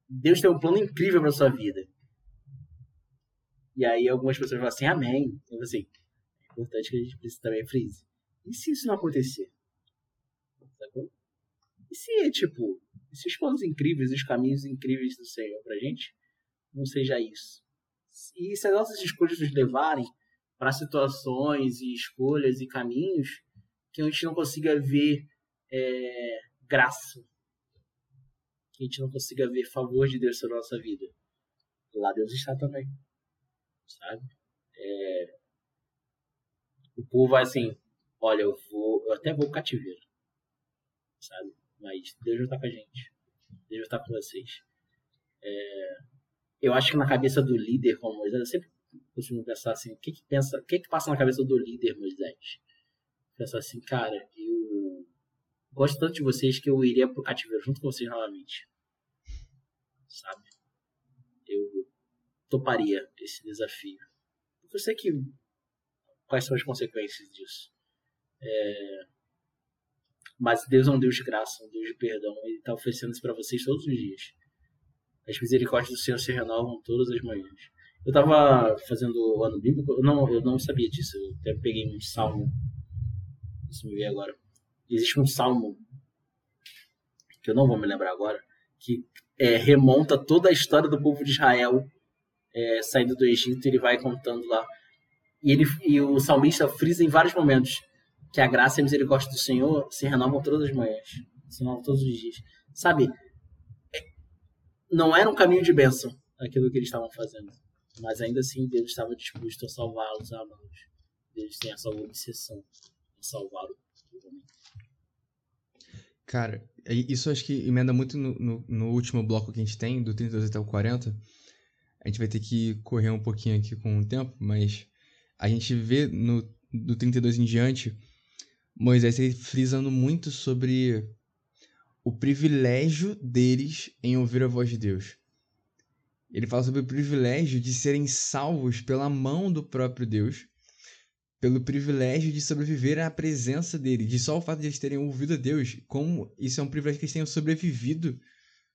Deus tem um plano incrível para sua vida. E aí algumas pessoas falam assim, amém. Eu assim, é importante que a gente precise também frise. E se isso não acontecer? Sacou? E se, tipo, e se os planos incríveis, os caminhos incríveis do Senhor pra gente não seja isso? E se as nossas escolhas nos levarem para situações e escolhas e caminhos que a gente não consiga ver é, graça, que a gente não consiga ver favor de Deus sobre a nossa vida. Lá Deus está também. Sabe? É... O povo vai assim, olha, eu vou, eu até vou cativeiro. Sabe? Mas Deus não está com a gente. Deus está com vocês. É... Eu acho que na cabeça do líder como Moisés, eu sempre costumo pensar assim, o que que pensa, o que que passa na cabeça do líder Moisés? Pensar assim, cara, eu gosto tanto de vocês que eu iria pro cativeiro junto com vocês novamente. Sabe? Eu toparia esse desafio. Porque eu sei que quais são as consequências disso. É... Mas Deus é um Deus de graça, um Deus de perdão. Ele está oferecendo isso para vocês todos os dias. As misericórdias do Senhor se renovam todas as manhãs. Eu estava fazendo o ano bíblico, eu não, eu não sabia disso. Eu até peguei um salmo. Isso me veio agora. Existe um salmo, que eu não vou me lembrar agora, que é, remonta toda a história do povo de Israel é, saindo do Egito. Ele vai contando lá. E, ele, e o salmista frisa em vários momentos que a graça e a misericórdia do Senhor se renovam todas as manhãs, se renovam todos os dias. Sabe, não era um caminho de bênção aquilo que eles estavam fazendo, mas ainda assim Deus estava disposto a salvá-los, a. Deus tem essa obsessão em salvar o Cara, isso acho que emenda muito no, no, no, último bloco que a gente tem, do 32 até o 40. A gente vai ter que correr um pouquinho aqui com o tempo, mas a gente vê no, do 32 em diante Moisés frisando muito sobre o privilégio deles em ouvir a voz de Deus. Ele fala sobre o privilégio de serem salvos pela mão do próprio Deus, pelo privilégio de sobreviver à presença dele, de só o fato de eles terem ouvido a Deus, como isso é um privilégio que eles tenham sobrevivido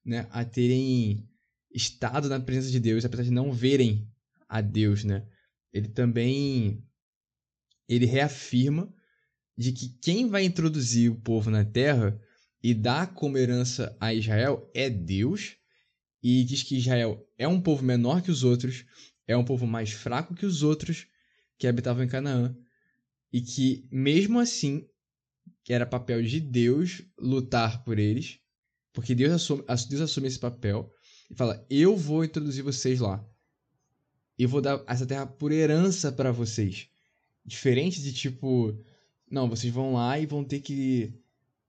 né, a terem estado na presença de Deus, apesar de não verem a Deus, né? Ele também ele reafirma de que quem vai introduzir o povo na terra e dar como herança a Israel é Deus, e diz que Israel é um povo menor que os outros, é um povo mais fraco que os outros que habitavam em Canaã, e que mesmo assim era papel de Deus lutar por eles, porque Deus assume, Deus assume esse papel e fala: Eu vou introduzir vocês lá. Eu vou dar essa terra por herança para vocês. Diferente de tipo, não, vocês vão lá e vão ter que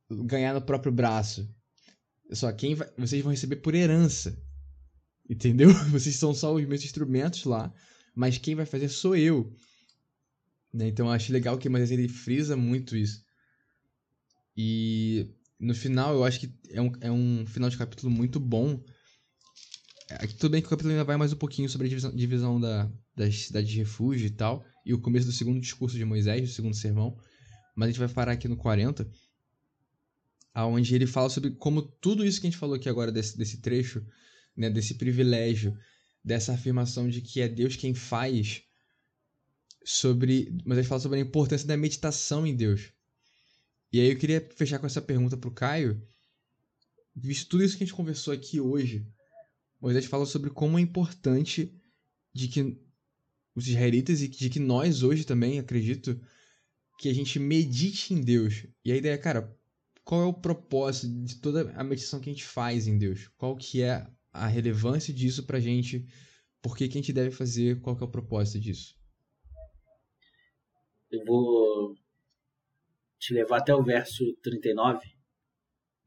ganhar no próprio braço. Só quem vai, vocês vão receber por herança. Entendeu? Vocês são só os meus instrumentos lá, mas quem vai fazer sou eu. Né? Então eu acho legal que mas ele frisa muito isso. E no final eu acho que é um, é um final de capítulo muito bom. Aqui, é, tudo bem que o capítulo ainda vai mais um pouquinho sobre a divisão, divisão da, das cidades de refúgio e tal. E o começo do segundo discurso de Moisés, do segundo sermão mas a gente vai parar aqui no 40, aonde ele fala sobre como tudo isso que a gente falou aqui agora desse, desse trecho, né, desse privilégio, dessa afirmação de que é Deus quem faz, sobre, mas ele fala sobre a importância da meditação em Deus. E aí eu queria fechar com essa pergunta para o Caio, visto tudo isso que a gente conversou aqui hoje, Moisés fala sobre como é importante de que os israelitas e de que nós hoje também, acredito, que a gente medite em Deus. E a ideia, cara, qual é o propósito de toda a meditação que a gente faz em Deus? Qual que é a relevância disso pra gente? Por que, que a gente deve fazer? Qual que é o propósito disso? Eu vou te levar até o verso 39.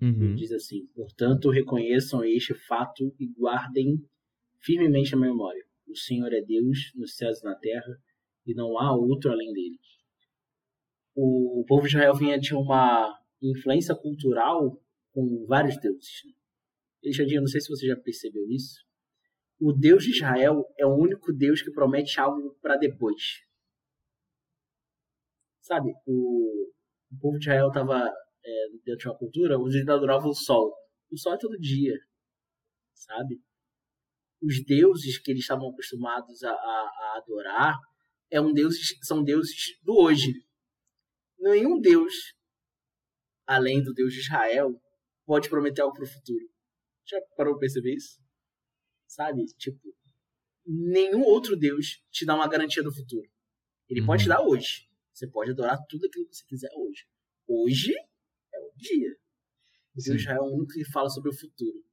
Uhum. Diz assim: Portanto, reconheçam este fato e guardem firmemente a memória. O Senhor é Deus nos céus e na terra, e não há outro além dele o povo de Israel vinha de uma influência cultural com vários deuses. Alexandre, não sei se você já percebeu isso. O Deus de Israel é o único Deus que promete algo para depois. Sabe, o, o, povo de Israel estava é, dentro de uma cultura onde eles adoravam o sol. O sol é todo dia, sabe? Os deuses que eles estavam acostumados a, a, a adorar é um deus, são deuses do hoje, nenhum Deus, além do Deus de Israel, pode prometer algo para o futuro. Já parou para perceber isso? Sabe? Tipo, nenhum outro Deus te dá uma garantia do futuro. Ele uhum. pode te dar hoje. Você pode adorar tudo aquilo que você quiser hoje. Hoje é o dia. O Deus de Israel é o único que fala sobre o futuro.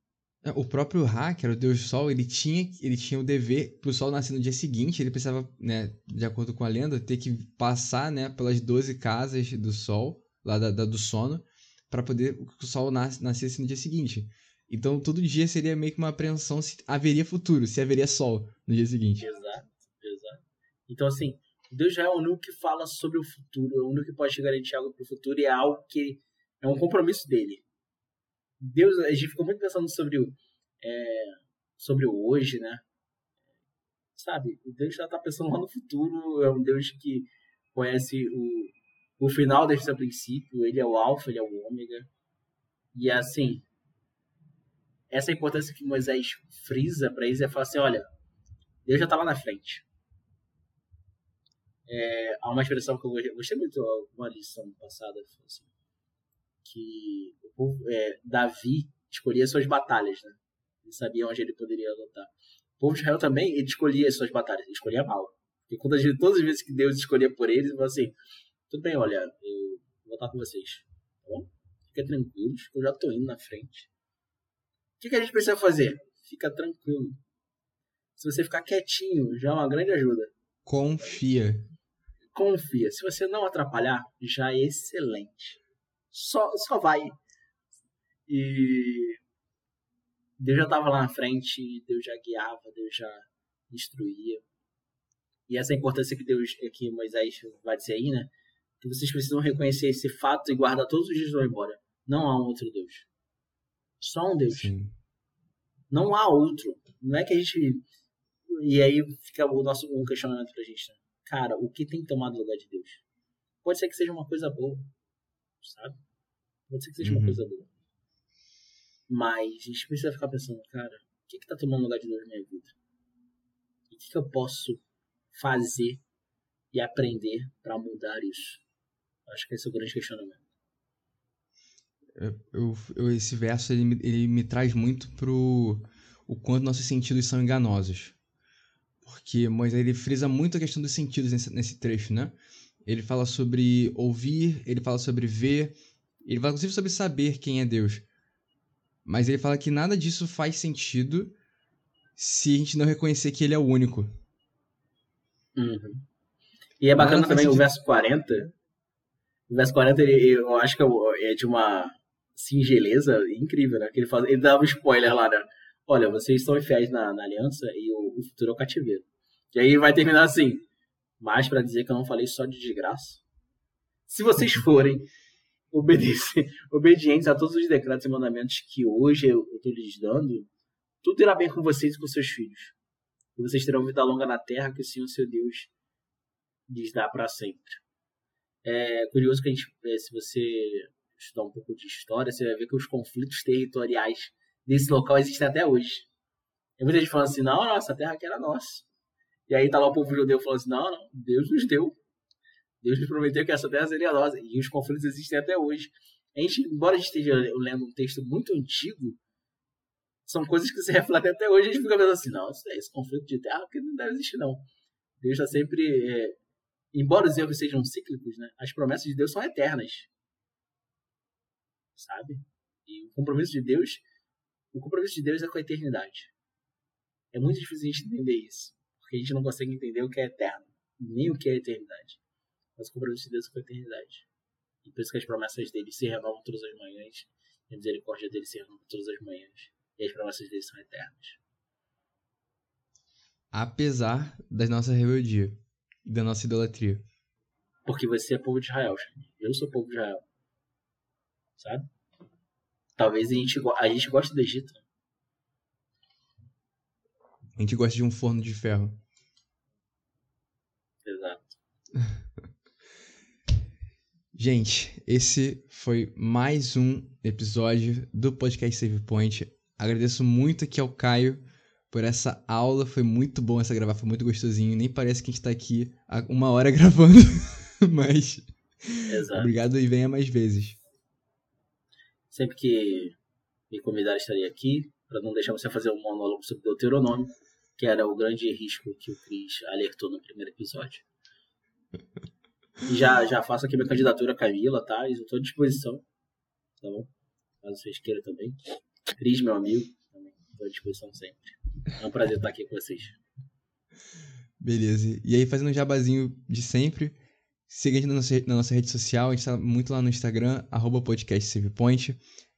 É, o próprio era o deus Sol, ele tinha, ele tinha o dever, pro Sol nascer no dia seguinte, ele precisava, né, de acordo com a lenda, ter que passar, né, pelas 12 casas do Sol, lá da, da do sono, para poder que o Sol nas, nascesse no dia seguinte. Então, todo dia seria meio que uma apreensão se haveria futuro, se haveria Sol no dia seguinte. Exato, exato. Então, assim, Deus já é o único que fala sobre o futuro, é o único que pode garantir algo pro futuro e é algo que é um compromisso dele. Deus, a gente ficou muito pensando sobre o, é, sobre o hoje, né? Sabe, o Deus já está pensando lá no futuro, é um Deus que conhece o, o final desde o princípio, ele é o alfa, ele é o ômega. E assim, essa importância que Moisés frisa para eles é falar assim, olha, Deus já está lá na frente. É, há uma expressão que eu gostei muito, uma lição passada, assim, que o povo, é, Davi escolhia suas batalhas, né? Ele sabia onde ele poderia lutar. O povo de Israel também, ele escolhia as suas batalhas, ele escolhia mal. Porque quando gente, todas as vezes que Deus escolhia por eles, ele falou assim, tudo bem, olha, eu vou lutar com vocês, tá bom? Fica tranquilos, eu já tô indo na frente. O que, que a gente precisa fazer? Fica tranquilo. Se você ficar quietinho, já é uma grande ajuda. Confia. Confia. Se você não atrapalhar, já é excelente só, só vai. E Deus já estava lá na frente, Deus já guiava, Deus já instruía. E essa importância que Deus, que Moisés vai dizer aí, né? Que vocês precisam reconhecer esse fato e guardar todos os dias vão embora. Não há um outro Deus. Só um Deus. Sim. Não há outro. Não é que a gente. E aí fica o nosso um questionamento pra gente, né? Cara, o que tem tomado lugar de Deus? Pode ser que seja uma coisa boa, sabe? Pode ser que seja uhum. uma coisa boa. Mas a gente precisa ficar pensando, cara, o que está tomando lugar de Deus na minha vida? E o que, que eu posso fazer e aprender para mudar isso? Acho que esse é o grande questionamento. Eu, eu, esse verso ele, ele me traz muito pro o quanto nossos sentidos são enganosos. Porque Moisés ele frisa muito a questão dos sentidos nesse, nesse trecho, né? Ele fala sobre ouvir, ele fala sobre ver, ele fala inclusive sobre saber quem é Deus. Mas ele fala que nada disso faz sentido se a gente não reconhecer que ele é o único. Uhum. E é bacana também o verso 40. O verso 40, ele, eu acho que é, é de uma singeleza incrível, né? Que ele, faz, ele dava um spoiler lá, né? Olha, vocês estão infiéis na, na aliança e o, o, futuro é o cativeiro. E aí vai terminar assim. Mas para dizer que eu não falei só de desgraça. Se vocês forem obedientes a todos os decretos e mandamentos que hoje eu estou lhes dando, tudo irá bem com vocês e com seus filhos. E vocês terão vida longa na terra que o Senhor, seu Deus, lhes dá para sempre. É curioso que a gente, é, se você estudar um pouco de história, você vai ver que os conflitos territoriais desse local existem até hoje. E muita gente falando assim, não, nossa, terra aqui era nossa. E aí tá lá o povo judeu falando assim, não, não, Deus nos deu. Deus nos prometeu que essa terra seria nossa. E os conflitos existem até hoje. A gente, embora a gente esteja lendo um texto muito antigo, são coisas que se refletem até hoje. A gente fica pensando assim, não, é esse conflito de terra que não deve existir, não. Deus está sempre... É... embora os erros sejam cíclicos, né, as promessas de Deus são eternas. Sabe? E o compromisso de Deus... O compromisso de Deus é com a eternidade. É muito difícil a gente entender isso. Porque a gente não consegue entender o que é eterno. Nem o que é eternidade mas o compromisso de Deus com a eternidade. E por isso que as promessas dele se renovam todas as manhãs, e a misericórdia dele se renova todas as manhãs, e as promessas dele são eternas. Apesar da nossa rebeldia e da nossa idolatria. Porque você é povo de Israel, eu sou povo de Israel. Sabe? Talvez a gente, a gente goste do Egito. A gente gosta de um forno de ferro. Exato. Gente, esse foi mais um episódio do podcast Save Point. Agradeço muito aqui ao Caio por essa aula. Foi muito bom essa gravar, foi muito gostosinho. Nem parece que a gente tá aqui há uma hora gravando, mas. Exato. Obrigado e venha mais vezes. Sempre que me convidar, estarei aqui, para não deixar você fazer um monólogo sobre Deuteronômio, que era o grande risco que o Cris alertou no primeiro episódio. E já, já faço aqui minha candidatura, Camila, tá? Estou à disposição. Tá bom? Caso vocês queiram também. Cris, meu amigo, também. Estou à disposição sempre. É um prazer estar aqui com vocês. Beleza. E aí, fazendo um jabazinho de sempre, siga a gente na nossa, na nossa rede social, a gente está muito lá no Instagram, arroba.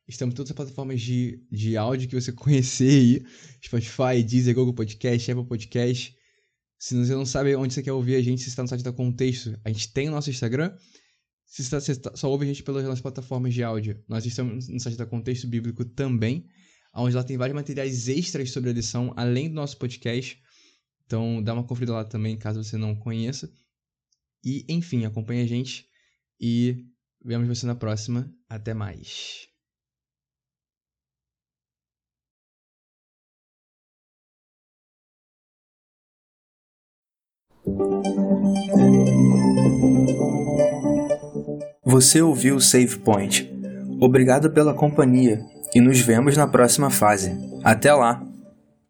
Estamos em todas as plataformas de, de áudio que você conhecer aí, Spotify, Deezer, Google Podcast, Apple Podcast. Se você não sabe onde você quer ouvir a gente, se está no site da Contexto, a gente tem o nosso Instagram. Se você, você tá, só ouve a gente pelas nossas plataformas de áudio, nós estamos no site da Contexto Bíblico também, onde lá tem vários materiais extras sobre a lição, além do nosso podcast. Então dá uma conferida lá também, caso você não conheça. E, enfim, acompanhe a gente e vemos você na próxima. Até mais. Você ouviu o Save Point. Obrigado pela companhia e nos vemos na próxima fase. Até lá!